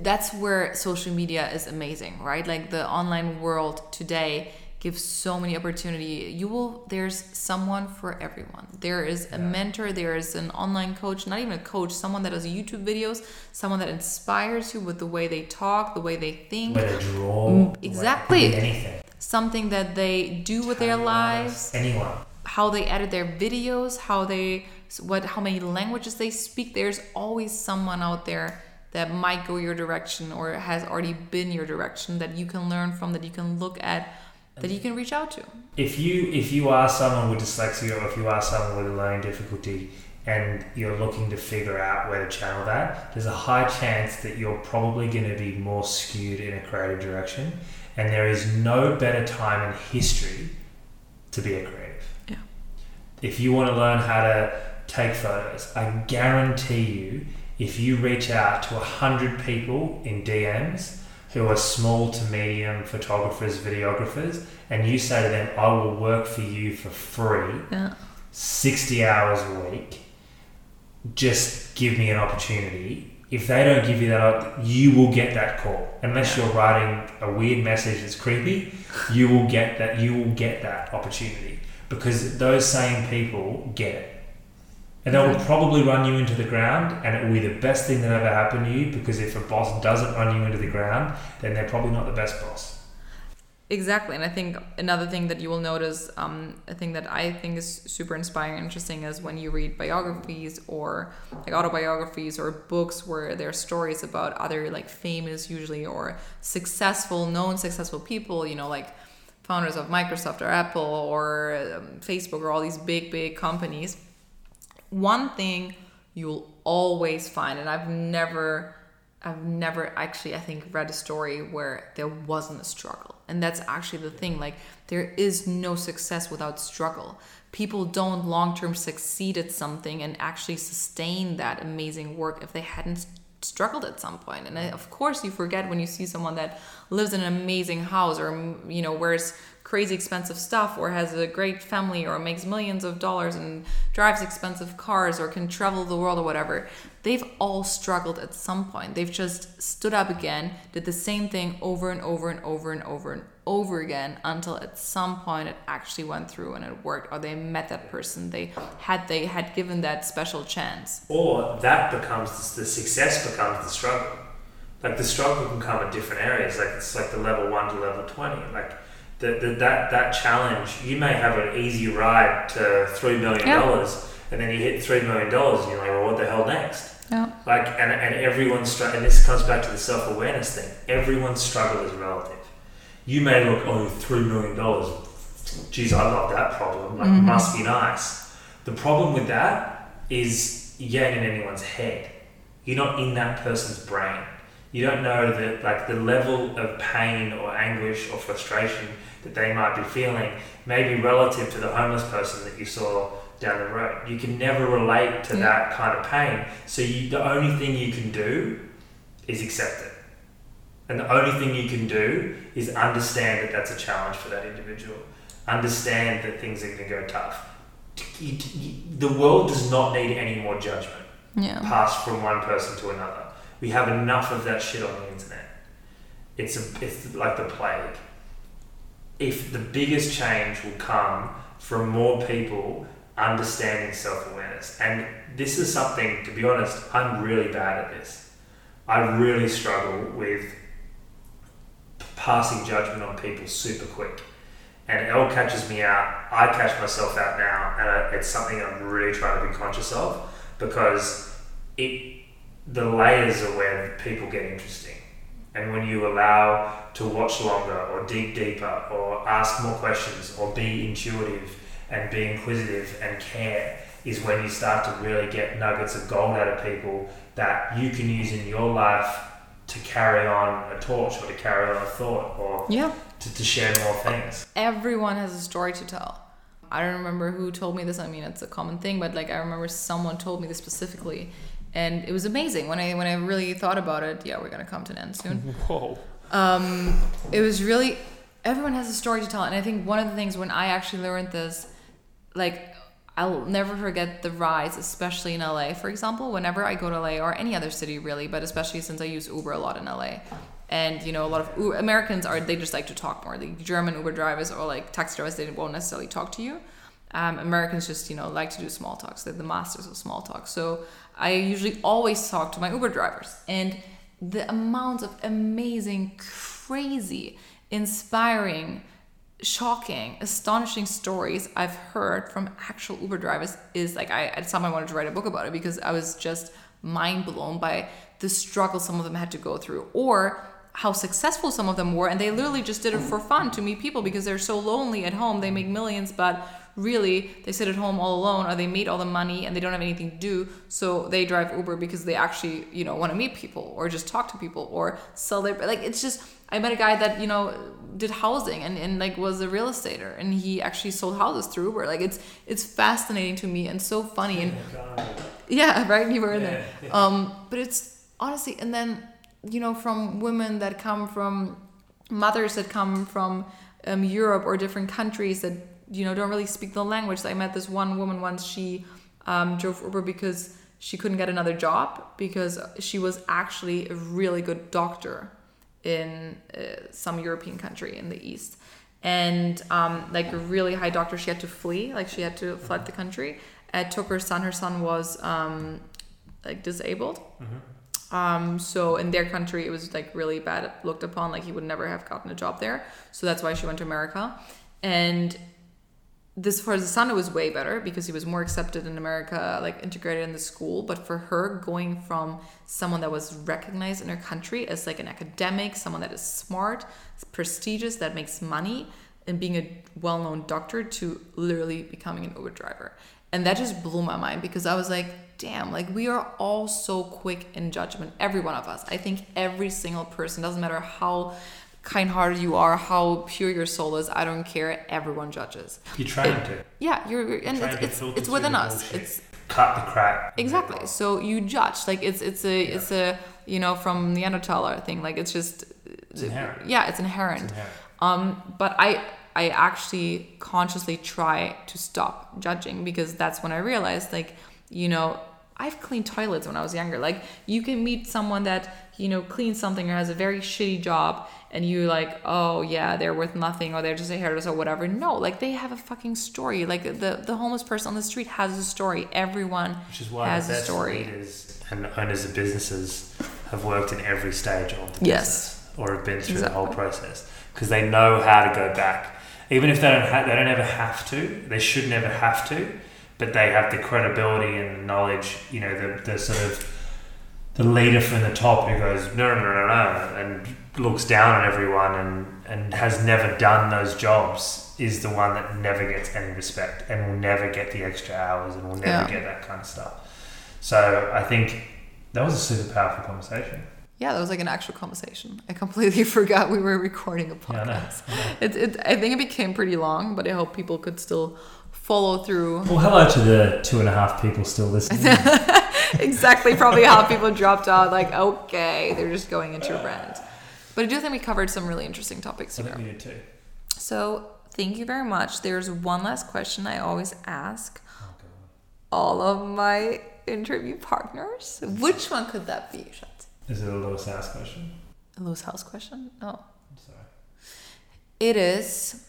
that's where social media is amazing, right? Like the online world today gives so many opportunity. You will. There's someone for everyone. There is a Yeah. mentor. There is an online coach. Not even a coach. Someone that does YouTube videos. Someone that inspires you with the way they talk, the way they think. They draw. Mm, exactly. Anything. Something that they do with their lives. Anyone. how they edit their videos, how they what how many languages they speak. There's always someone out there that might go your direction or has already been your direction that you can learn from, that you can look at, that you can reach out to. if you if you are someone with dyslexia or if you are someone with a learning difficulty and you're looking to figure out where to channel that, there's a high chance that you're probably going to be more skewed in a creative direction. And there is no better time in history to be a creative. Yeah. If you want to learn how to take photos, I guarantee you, if you reach out to 100 people in DMs who are small to medium photographers, videographers, and you say to them, I will work for you for free Yeah. 60 hours a week, just give me an opportunity. If they don't give you that, you will get that call. Unless Yeah. you're writing a weird message that's creepy, you will get that. You will get that opportunity because those same people get it, and they will probably run you into the ground, and it will be the best thing that ever happened to you. Because if a boss doesn't run you into the ground, then they're probably not the best boss. Exactly, and I think another thing that you will notice, um, a thing that I think is super inspiring and interesting is when you read biographies or like autobiographies or books where there are stories about other like famous, usually or successful, known successful people, you know, like founders of Microsoft or Apple or um, Facebook or all these big, big companies. One thing you'll always find, and I've never I've never actually, I think, read a story where there wasn't a struggle. And that's actually the thing. Like, there is no success without struggle. People don't long term succeed at something and actually sustain that amazing work if they hadn't struggled at some point. And I, of course, you forget when you see someone that lives in an amazing house or, you know, wears crazy expensive stuff or has a great family or makes millions of dollars and drives expensive cars or can travel the world or whatever. They've all struggled at some point. They've just stood up again, did the same thing over and over and over and over and over again until at some point it actually went through and it worked or they met that person they had they had given that special chance. or that becomes the success becomes the struggle. Like the struggle can come in different areas. Like it's like the level one to level twenty. Like the, the that that challenge, you may have an easy ride to three million dollars, and then you hit three million dollars, and you're like, well, what the hell next? Yeah. Like and and everyone's str- and this comes back to the self awareness thing. Everyone's struggle is relative. You may look, oh, three million dollars. Geez, I love that problem. Like, Mhm. must be nice. The problem with that is getting in anyone's head. You're not in that person's brain. You don't know that like the level of pain or anguish or frustration that they might be feeling may be relative to the homeless person that you saw down the road. You can never relate to Yeah. that kind of pain. So you, the only thing you can do is accept it. And the only thing you can do is understand that that's a challenge for that individual. Understand that things are going to go tough. The world does not need any more judgment Yeah. passed from one person to another. We have enough of that shit on the internet. It's a, it's like the plague. If the biggest change will come from more people understanding self awareness, and this is something, to be honest, I'm really bad at this. I really struggle with passing judgment on people super quick. And Elle catches me out. I catch myself out now, and I, it's something I'm really trying to be conscious of because it the layers are where people get interesting. And when you allow to watch longer or dig deeper or ask more questions or be intuitive and be inquisitive and care is when you start to really get nuggets of gold out of people that you can use in your life to carry on a torch or to carry on a thought or Yeah. to, to share more things. everyone has a story to tell. I don't remember who told me this. I mean, it's a common thing, but like I remember someone told me this specifically, and it was amazing when I when I really thought about it. Yeah, we're gonna come to an end soon. <laughs> Whoa. Um, it was really everyone has a story to tell, and I think one of the things when I actually learned this, like I'll never forget the rise, especially in LA. For example, whenever I go to LA or any other city really, but especially since I use Uber a lot in LA, and you know a lot of U- Americans are they just like to talk more. The German Uber drivers or like taxi drivers they won't necessarily talk to you. Um, Americans just you know like to do small talks. They're the masters of small talk. So I usually always talk to my Uber drivers, and the amount of amazing, crazy, inspiring shocking, astonishing stories I've heard from actual Uber drivers is like I at some point I wanted to write a book about it because I was just mind blown by the struggle some of them had to go through or how successful some of them were and they literally just did it for fun to meet people because they're so lonely at home. They make millions but really they sit at home all alone or they made all the money and they don't have anything to do so they drive uber because they actually you know want to meet people or just talk to people or sell their like it's just i met a guy that you know did housing and, and like was a real estater and he actually sold houses through uber like it's it's fascinating to me and so funny and yeah <laughs> right? You were in there. Um but it's honestly and then you know from women that come from mothers that come from um, europe or different countries that you know don't really speak the language i met this one woman once she um, drove uber because she couldn't get another job because she was actually a really good doctor in uh, some european country in the east and um, like a really high doctor she had to flee like she had to flood the country it took her son her son was um, like disabled um, so in their country, it was like really bad looked upon. Like he would never have gotten a job there. So that's why she went to America. And this for it was way better because he was more accepted in America, like integrated in the school. But for her, going from someone that was recognized in her country as like an academic, someone that is smart, prestigious, that makes money, and being a well-known doctor to literally becoming an Uber driver. And that just blew my mind because I was like, damn, like we are all so quick in judgment, every one of us. I think every single person, doesn't matter how kind hearted you are, how pure your soul is, I don't care, everyone judges. You're trained to. Yeah, you're, you're- and it's it's, it's within us. It's Cut the crap. exactly. So you judge. Like it's it's a it's a you know from Neanderthaler thing. Like it's just It's inherent. yeah, it's inherent. It's inherent. Um, but I I actually consciously try to stop judging because that's when I realized like you know I've cleaned toilets when I was younger. Like you can meet someone that you know cleans something or has a very shitty job and you like oh yeah they're worth nothing or they're just a hairdresser or whatever. No, like they have a fucking story. Like the the homeless person on the street has a story. Everyone Which is why has the a story. leaders and owners of businesses have worked in every stage of the Yes. business or have been through the whole process because they know how to go back. Even if they don't, ha- they don't ever have to. They should never have to, but they have the credibility and knowledge. You know, the, the sort of the leader from the top who goes no no no no and looks down on everyone and and has never done those jobs is the one that never gets any respect and will never get the extra hours and will never Yeah. get that kind of stuff. So I think that was a super powerful conversation. Yeah, that was like an actual conversation. I completely <laughs> forgot we were recording a Yeah, I know. podcast. It, it, I think it became pretty long, but I hope people could still follow through. Well, hello to the two and a half people still listening. <laughs> exactly, probably how people dropped out. Like, okay, they're just going into your brand. But I do think we covered some really interesting topics here. I think we did too. So, thank you very much. There's one last question I always ask Oh, all of my interview partners. Which one could that be, Schatz? Is it a Lewis House question? A loose house question? No. I'm sorry. It is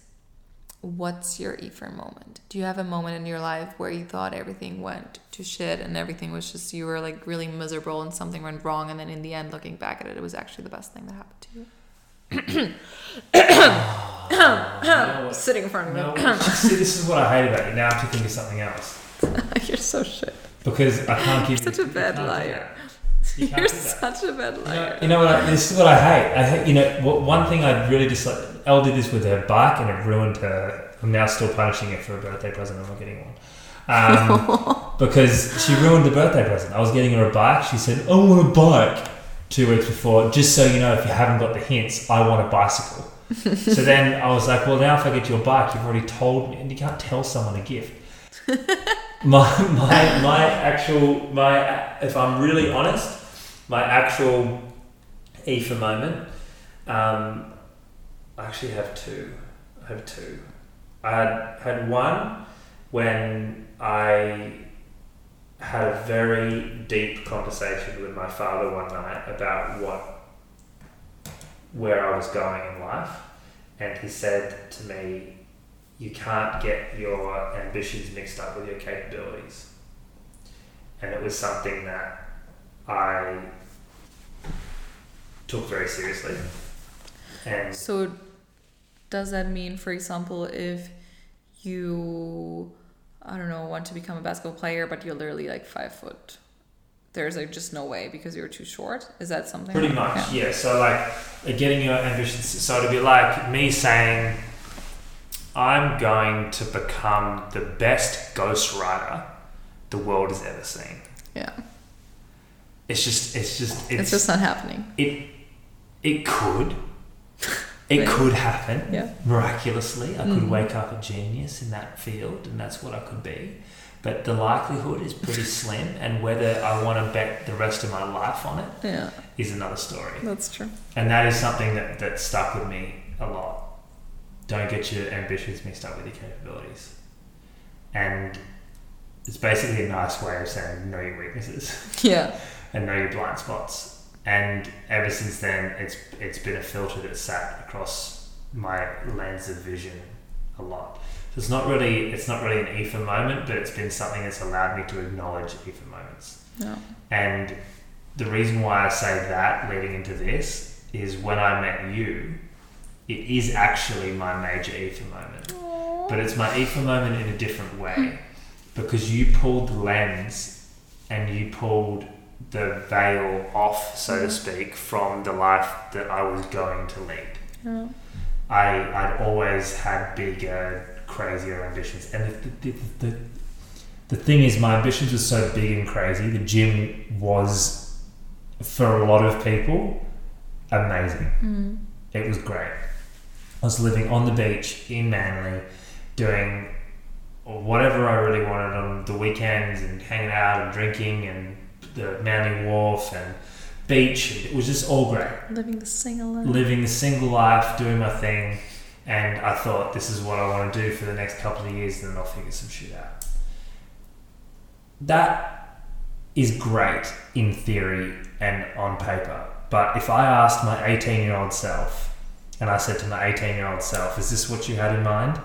what's your Ephraim moment? Do you have a moment in your life where you thought everything went to shit and everything was just you were like really miserable and something went wrong and then in the end looking back at it it was actually the best thing that happened to you? Know? <coughs> <coughs> Sitting in front No, of me. see, this is what I hate about you. Now I have to think of something else <laughs> You're so shit. because I can't give. Such a bad liar. You You're such a bad You know, liar. you know what? I, this is what I hate. I hate. You know, what, one thing I really dislike. Elle did this with her bike, and it ruined her. I'm now still punishing her for a birthday present. I'm not getting one. Um, <laughs> because she ruined the birthday present. I was getting her a bike. She said, "I want a bike." Two weeks before, just so you know, if you haven't got the hints, I want a bicycle. <laughs> so then I was like, "Well, now if I get you a bike, you've already told me, and you can't tell someone a gift." <laughs> my my my actual my if I'm really honest, my actual Aoife moment. Um, I actually have two. I have two. I had had one when I had a very deep conversation with my father one night about what where I was going in life, and he said to me, "You can't get your ambitions mixed up with your capabilities," and it was something that I took very seriously. And So, does that mean, for example, if you, I don't know, want to become a basketball player, but you're literally like five foot there's like just no way because you're too short. Is that something? Pretty like- much, Yeah. yeah. So like getting your ambitions. So it'd be like me saying, "I'm going to become the best ghostwriter the world has ever seen." Yeah. It's just, it's just, It's, it's, just not happening. it. It could. <laughs> It could happen Yeah. miraculously. I could Mhm. wake up a genius in that field, and that's what I could be. But the likelihood is pretty <laughs> slim, and whether I want to bet the rest of my life on it Yeah, is another story. that's true. And that is something that, that stuck with me a lot. Don't get your ambitions mixed up with your capabilities. And it's basically a nice way of saying know your weaknesses Yeah. <laughs> and know your blind spots. And ever since then, it's it's been a filter that's sat across my lens of vision a lot. So it's not really it's not really an EFA moment, but it's been something that's allowed me to acknowledge EFA moments. Yeah. And the reason why I say that leading into this is when I met you, it is actually my major EFA moment. But it's my EFA moment in a different way because you pulled the lens and you pulled the veil off, so to speak, from the life that I was going to lead. Yeah. I, I'd always had bigger, crazier ambitions. And the, the, the, the, the thing is, my ambitions were so big and crazy. The gym was, for a lot of people, amazing. Mm. It was great. I was living on the beach in Manly, doing whatever I really wanted on the weekends and hanging out and drinking and the Manly Wharf and beach. It was just all great Living the single life. living the single life, doing my thing, and I thought this is what I want to do for the next couple of years, and then I'll figure some shit out. That is great in theory and on paper, but if I asked my 18 year old self, and I said to my 18 year old self, is this what you had in mind?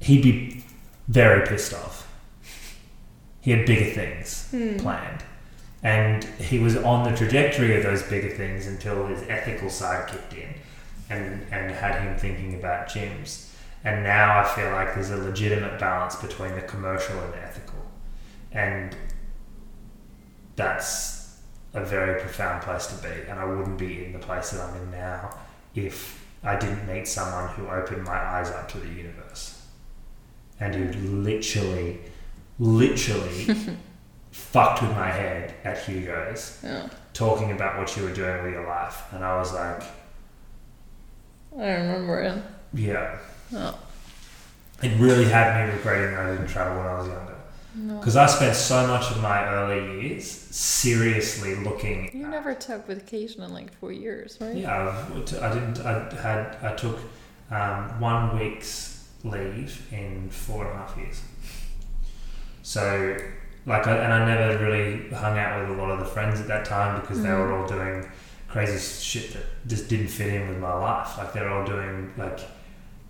He'd be very pissed off. He had bigger things Hmm. planned. And he was on the trajectory of those bigger things until his ethical side kicked in and, and had him thinking about gyms. And now I feel like there's a legitimate balance between the commercial and the ethical. And that's a very profound place to be. And I wouldn't be in the place that I'm in now if I didn't meet someone who opened my eyes up to the universe and who literally, literally <laughs> fucked with my head at Hugo's Yeah. talking about what you were doing with your life. And I was like, I remember it. yeah. Oh. It really had me regretting that I didn't travel when I was younger. No. Because I spent so much of my early years seriously looking. You never took vacation in like four years, right? Yeah, I didn't. I had. I took um, one week's leave in four and a half years. So, like, I, and I never really hung out with a lot of the friends at that time because they were Mhm. all doing crazy shit that just didn't fit in with my life. Like, they're all doing like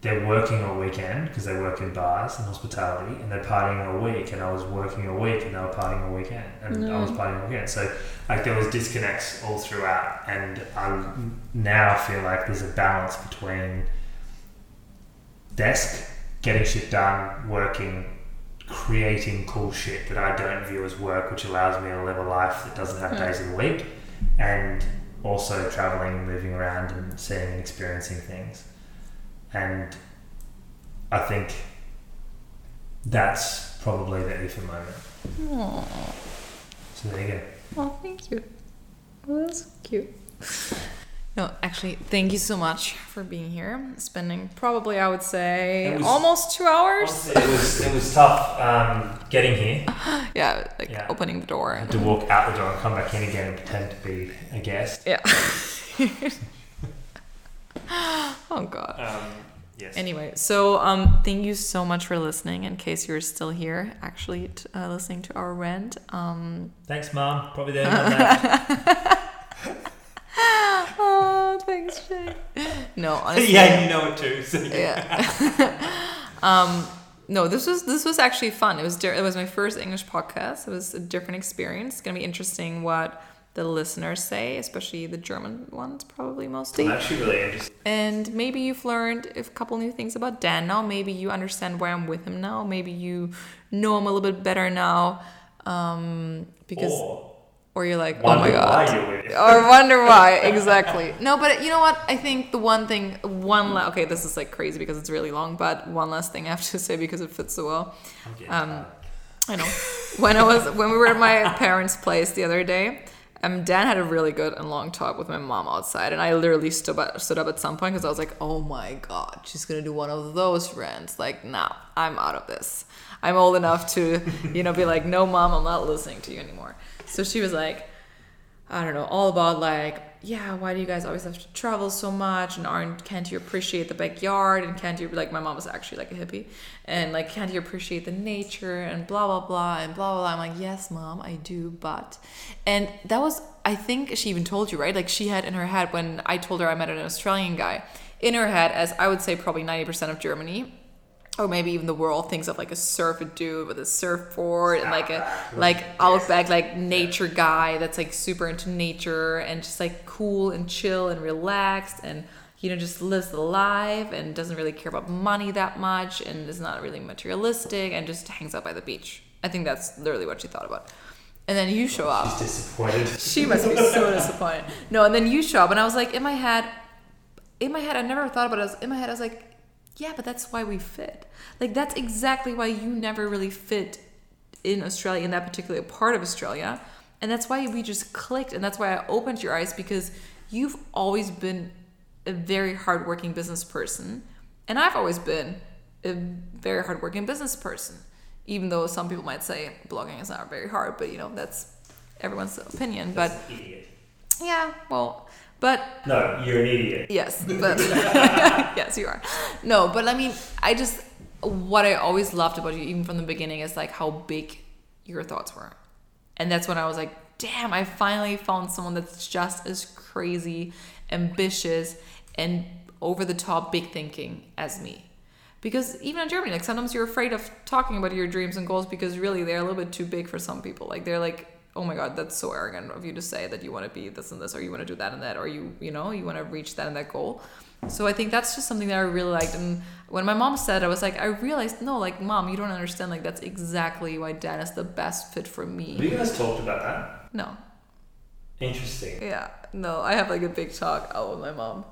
they're working all weekend because they work in bars and hospitality, and they're partying all week. And I was working all week, and they were partying all weekend, and I was partying all weekend. So, like, there was disconnects all throughout, and I now feel like there's a balance between desk, getting shit done, working, creating cool shit that I don't view as work, which allows me to live a life that doesn't have Yeah. days of the week, and also traveling and moving around and seeing and experiencing things. And I think that's probably the EFA moment. Aw. So there you go. Oh, thank you. Well, that's cute. No, actually, thank you so much for being here. Spending probably, I would say, was- almost two hours. Honestly, it was it was tough um, getting here. <laughs> Yeah, like Yeah. opening the door. I had to walk out the door and come back in again and pretend to be a guest. Yeah. <laughs> <laughs> oh God. Um, yes. Anyway, so um, thank you so much for listening. In case you're still here, actually t- uh, listening to our rant. Um, Thanks, Mom. Probably the there. not left. <laughs> oh, thanks, Jay. No, <laughs> honestly. yeah, you know it too. So yeah. <laughs> um, no, this was this was actually fun. It was it was my first English podcast. It was a different experience. It's gonna be interesting what the listeners say, especially the German ones, probably mostly. I'm actually really interested. And maybe you've learned a couple new things about Dan now. Maybe you understand why I'm with him now. Maybe you know him a little bit better now. Um, because or or you're like, Wonder oh my god, <laughs> or wonder why exactly. No, but you know what? I think the one thing, one la- okay, this is like crazy because it's really long, but one last thing I have to say because it fits so well. Um. I know. When I was when we were at my parents' place the other day, um, Dan had a really good and long talk with my mom outside, and I literally stood up, stood up at some point because I was like, "Oh my god, she's gonna do one of those rants." Like, nah, I'm out of this. I'm old enough to, you know, be like, "No, mom, I'm not listening to you anymore." So she was like, I don't know, all about like, yeah, why do you guys always have to travel so much? And aren't can't you appreciate the backyard? And can't you like my mom was actually like a hippie. And like can't you appreciate the nature? And blah blah blah and blah blah blah. I'm like, yes, mom, I do, but. And that was I think she even told you, right? Like she had in her head when I told her I met an Australian guy, in her head, as I would say probably ninety percent of Germany or maybe even the world thinks of like a surfer dude with a surfboard and like a like outback like nature guy that's like super into nature and just like cool and chill and relaxed and you know just lives the life and doesn't really care about money that much and is not really materialistic and just hangs out by the beach. I think that's literally what she thought about. And then you show up. She's disappointed. She must be so <laughs> disappointed. No, and then you show up, and I was like, in my head, in my head, I never thought about it. In my head, I was like, yeah, but that's why we fit. Like that's exactly why you never really fit in Australia, in that particular part of Australia, and that's why we just clicked, and that's why I opened your eyes because you've always been a very hardworking business person, and I've always been a very hardworking business person. Even though some people might say blogging is not very hard, but you know that's everyone's opinion. But That's an idiot. yeah, well, but No, you're an idiot. yes, <laughs> but <laughs> yes, you are. No, but I mean, I just what I always loved about you, even from the beginning, is like how big your thoughts were, and that's when I was like, damn, I finally found someone that's just as crazy, ambitious, and over the top big thinking as me. Because even in Germany, like sometimes you're afraid of talking about your dreams and goals because really they're a little bit too big for some people. Like they're like, oh my god, that's so arrogant of you to say that you want to be this and this, or you want to do that and that, or you you know you want to reach that and that goal. So I think that's just something that I really liked. And when my mom said, it, I was like, I realized, no, like mom, you don't understand. Like that's exactly why Dan is the best fit for Have me. you guys talked about that? No, Interesting. yeah, no, I have like a big talk out with my mom.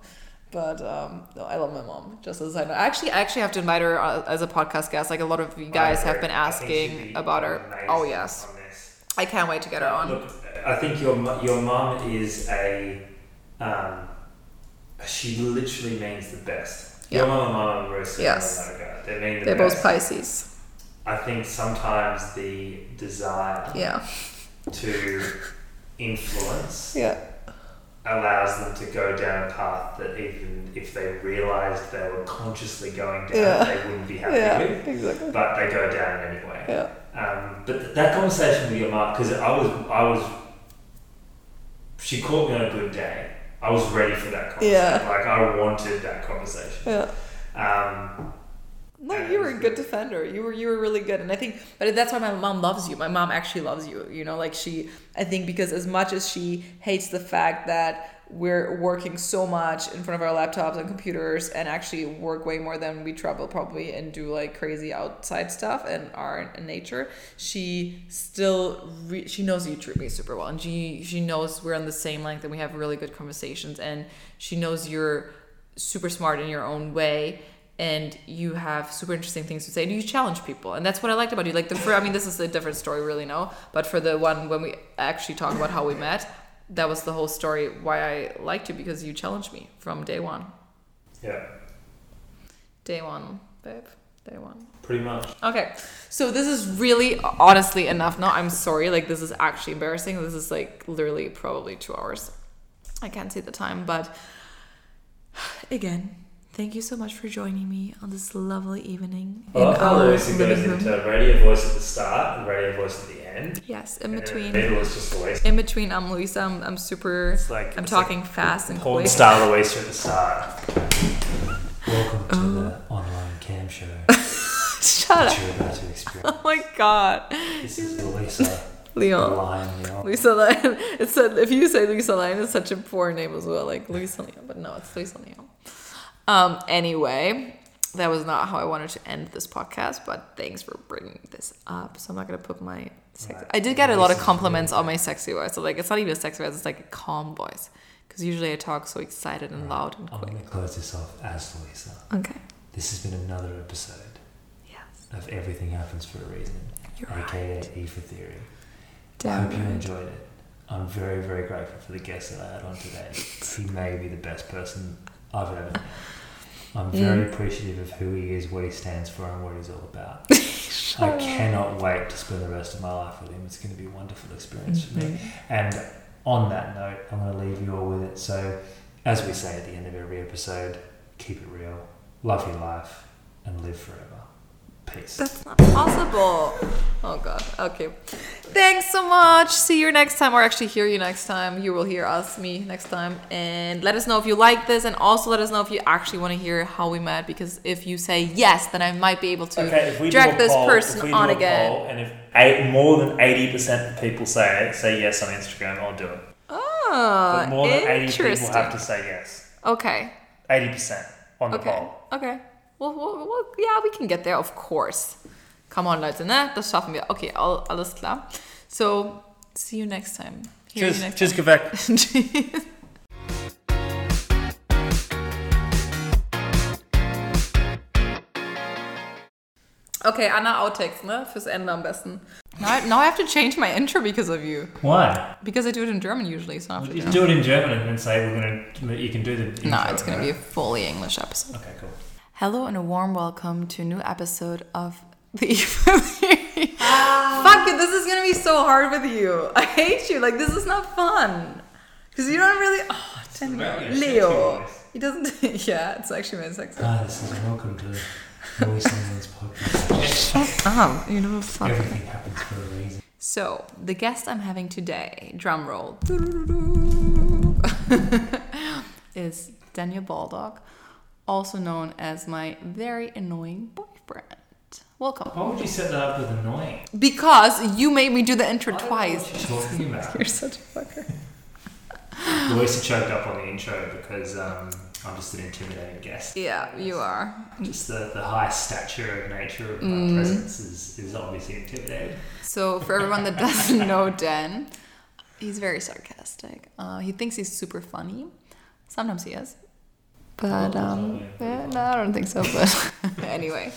But um, no, I love my mom. Just as I know, actually, I actually have to invite her uh, as a podcast guest. Like a lot of you guys have been I think she'd asking be about her. Oh yes. I can't wait to get her on. Look, I think your your mum is a. Um, she literally means the best. Your Yeah. mum and mum are very similar Yes. in that. They mean the They're best. both Pisces. I think sometimes the desire Yeah. to influence Yeah. Allows them to go down a path that even if they realised they were consciously going down, Yeah. they wouldn't be happy with. exactly. But they go down anyway. Yeah. Um, but th- that conversation with your mum, because I was, I was, she caught me on a good day. I was ready for that conversation. Yeah. Like I wanted that conversation. Yeah. Um, No, you were a good defender. You were you were really good, and I think, but that's why my mom loves you. My mom actually loves you. You know, like she, I think because as much as she hates the fact that we're working so much in front of our laptops and computers and actually work way more than we travel probably and do like crazy outside stuff and are in nature she still re- she knows you treat me super well and she she knows we're on the same length and we have really good conversations and she knows you're super smart in your own way and you have super interesting things to say and you challenge people and that's what i liked about you. Like the for i mean this is a different story really no but for the one when we actually talk about how we met that was the whole story why i liked you because you challenged me from day one. Yeah, day one babe day one. Pretty much. okay so this is really honestly enough no i'm sorry like this is actually embarrassing. This is like literally probably two hours. I can't see the time but <sighs> again thank you so much for joining me on this lovely evening I love how our Lucy goes living room. into radio voice at the start and radio voice at the end. yes in and between then middle is just voice. in between i'm luisa i'm, I'm super It's like i'm it's talking fast and like porn quick star Louisa at the start. Welcome to the oh. online cam show <laughs> shut up you're about to experience. <laughs> oh my god This is Louisa, leon Lion Leon. Lisa Lyon. <laughs> It's a, if you say Lisa Lyon, it's such a poor name as well, like Lisa Leon. But no, it's Lisa Leon. Um. Anyway, that was not how I wanted to end this podcast. But thanks for bringing this up. So I'm not gonna put my Sexy. Right. I did get a lot of compliments on my sexy voice. So like, it's not even a sexy voice; it's like a calm voice. Because usually I talk so excited and loud and quick. I'm going to close this off as Louisa. Okay. This has been another episode Yes. of Everything Happens for a Reason, You're aka E for Theory. I Damn hope you enjoyed it. I'm very, very grateful for the guest that I had on today. <laughs> He may be the best person I've ever met. I'm very Mm. appreciative of who he is, what he stands for, and what he's all about. <laughs> I up. cannot wait to spend the rest of my life with him. It's going to be a wonderful experience for me. Mhm. And on that note, I'm going to leave you all with it. So, as we say at the end of every episode, keep it real, love your life, and live forever. Peace. That's not possible. Oh god. Okay. Thanks so much. See you next time, or actually hear you next time. You will hear us, me next time, and let us know if you like this, and also let us know if you actually want to hear how we met. Because if you say yes, then I might be able to Okay, drag this poll, person if we on do a again. poll, and if eight, more than eighty percent of people say say yes on Instagram, I'll do it. Oh, But ah, more than eighty people have to say yes. Okay. Eighty percent on the Okay. poll. Okay. Well, well, well, ja, we can get there, of course. Come on, Leute, ne? Das schaffen wir. Okay, all, alles klar. So, see you next time. Hear Tschüss, next tschüss, Quebec. <laughs> Tschüss. Okay, Anna Outtakes, ne? Fürs Ende am besten. Now I, now I have to change my intro because of you. Why? Because I do it in German usually, so I have to You do it in German and then say we're going to. You can do the. Intro, No, it's gonna be a fully English episode. Okay, cool. Hello and a warm welcome to a new episode of <laughs> the Fuck it, this is gonna be so hard with you. I hate you. Like this is not fun because you don't really. Oh, sexy Leo. He doesn't. <laughs> Yeah, it's actually very sexy. Ah, Hi, this is welcome to podcast. Oh, you know, fuck. Everything happens for a reason. So the guest I'm having today, drum roll, <laughs> is Daniel Baldock, also known as my very annoying boyfriend. Welcome. Why would you set that up with annoying? Because you made me do the intro I don't know twice. What you're talking about? <laughs> You're such a fucker. Louisa choked up on the intro because um, I'm just an intimidating guest. Yeah, you are. Just the, the high stature of nature of my Mm. presence is, is obviously intimidating. So, for everyone that doesn't know Dan, he's very sarcastic. Uh, he thinks he's super funny. Sometimes he is. But, um, yeah, no, I don't think so. But <laughs> anyway.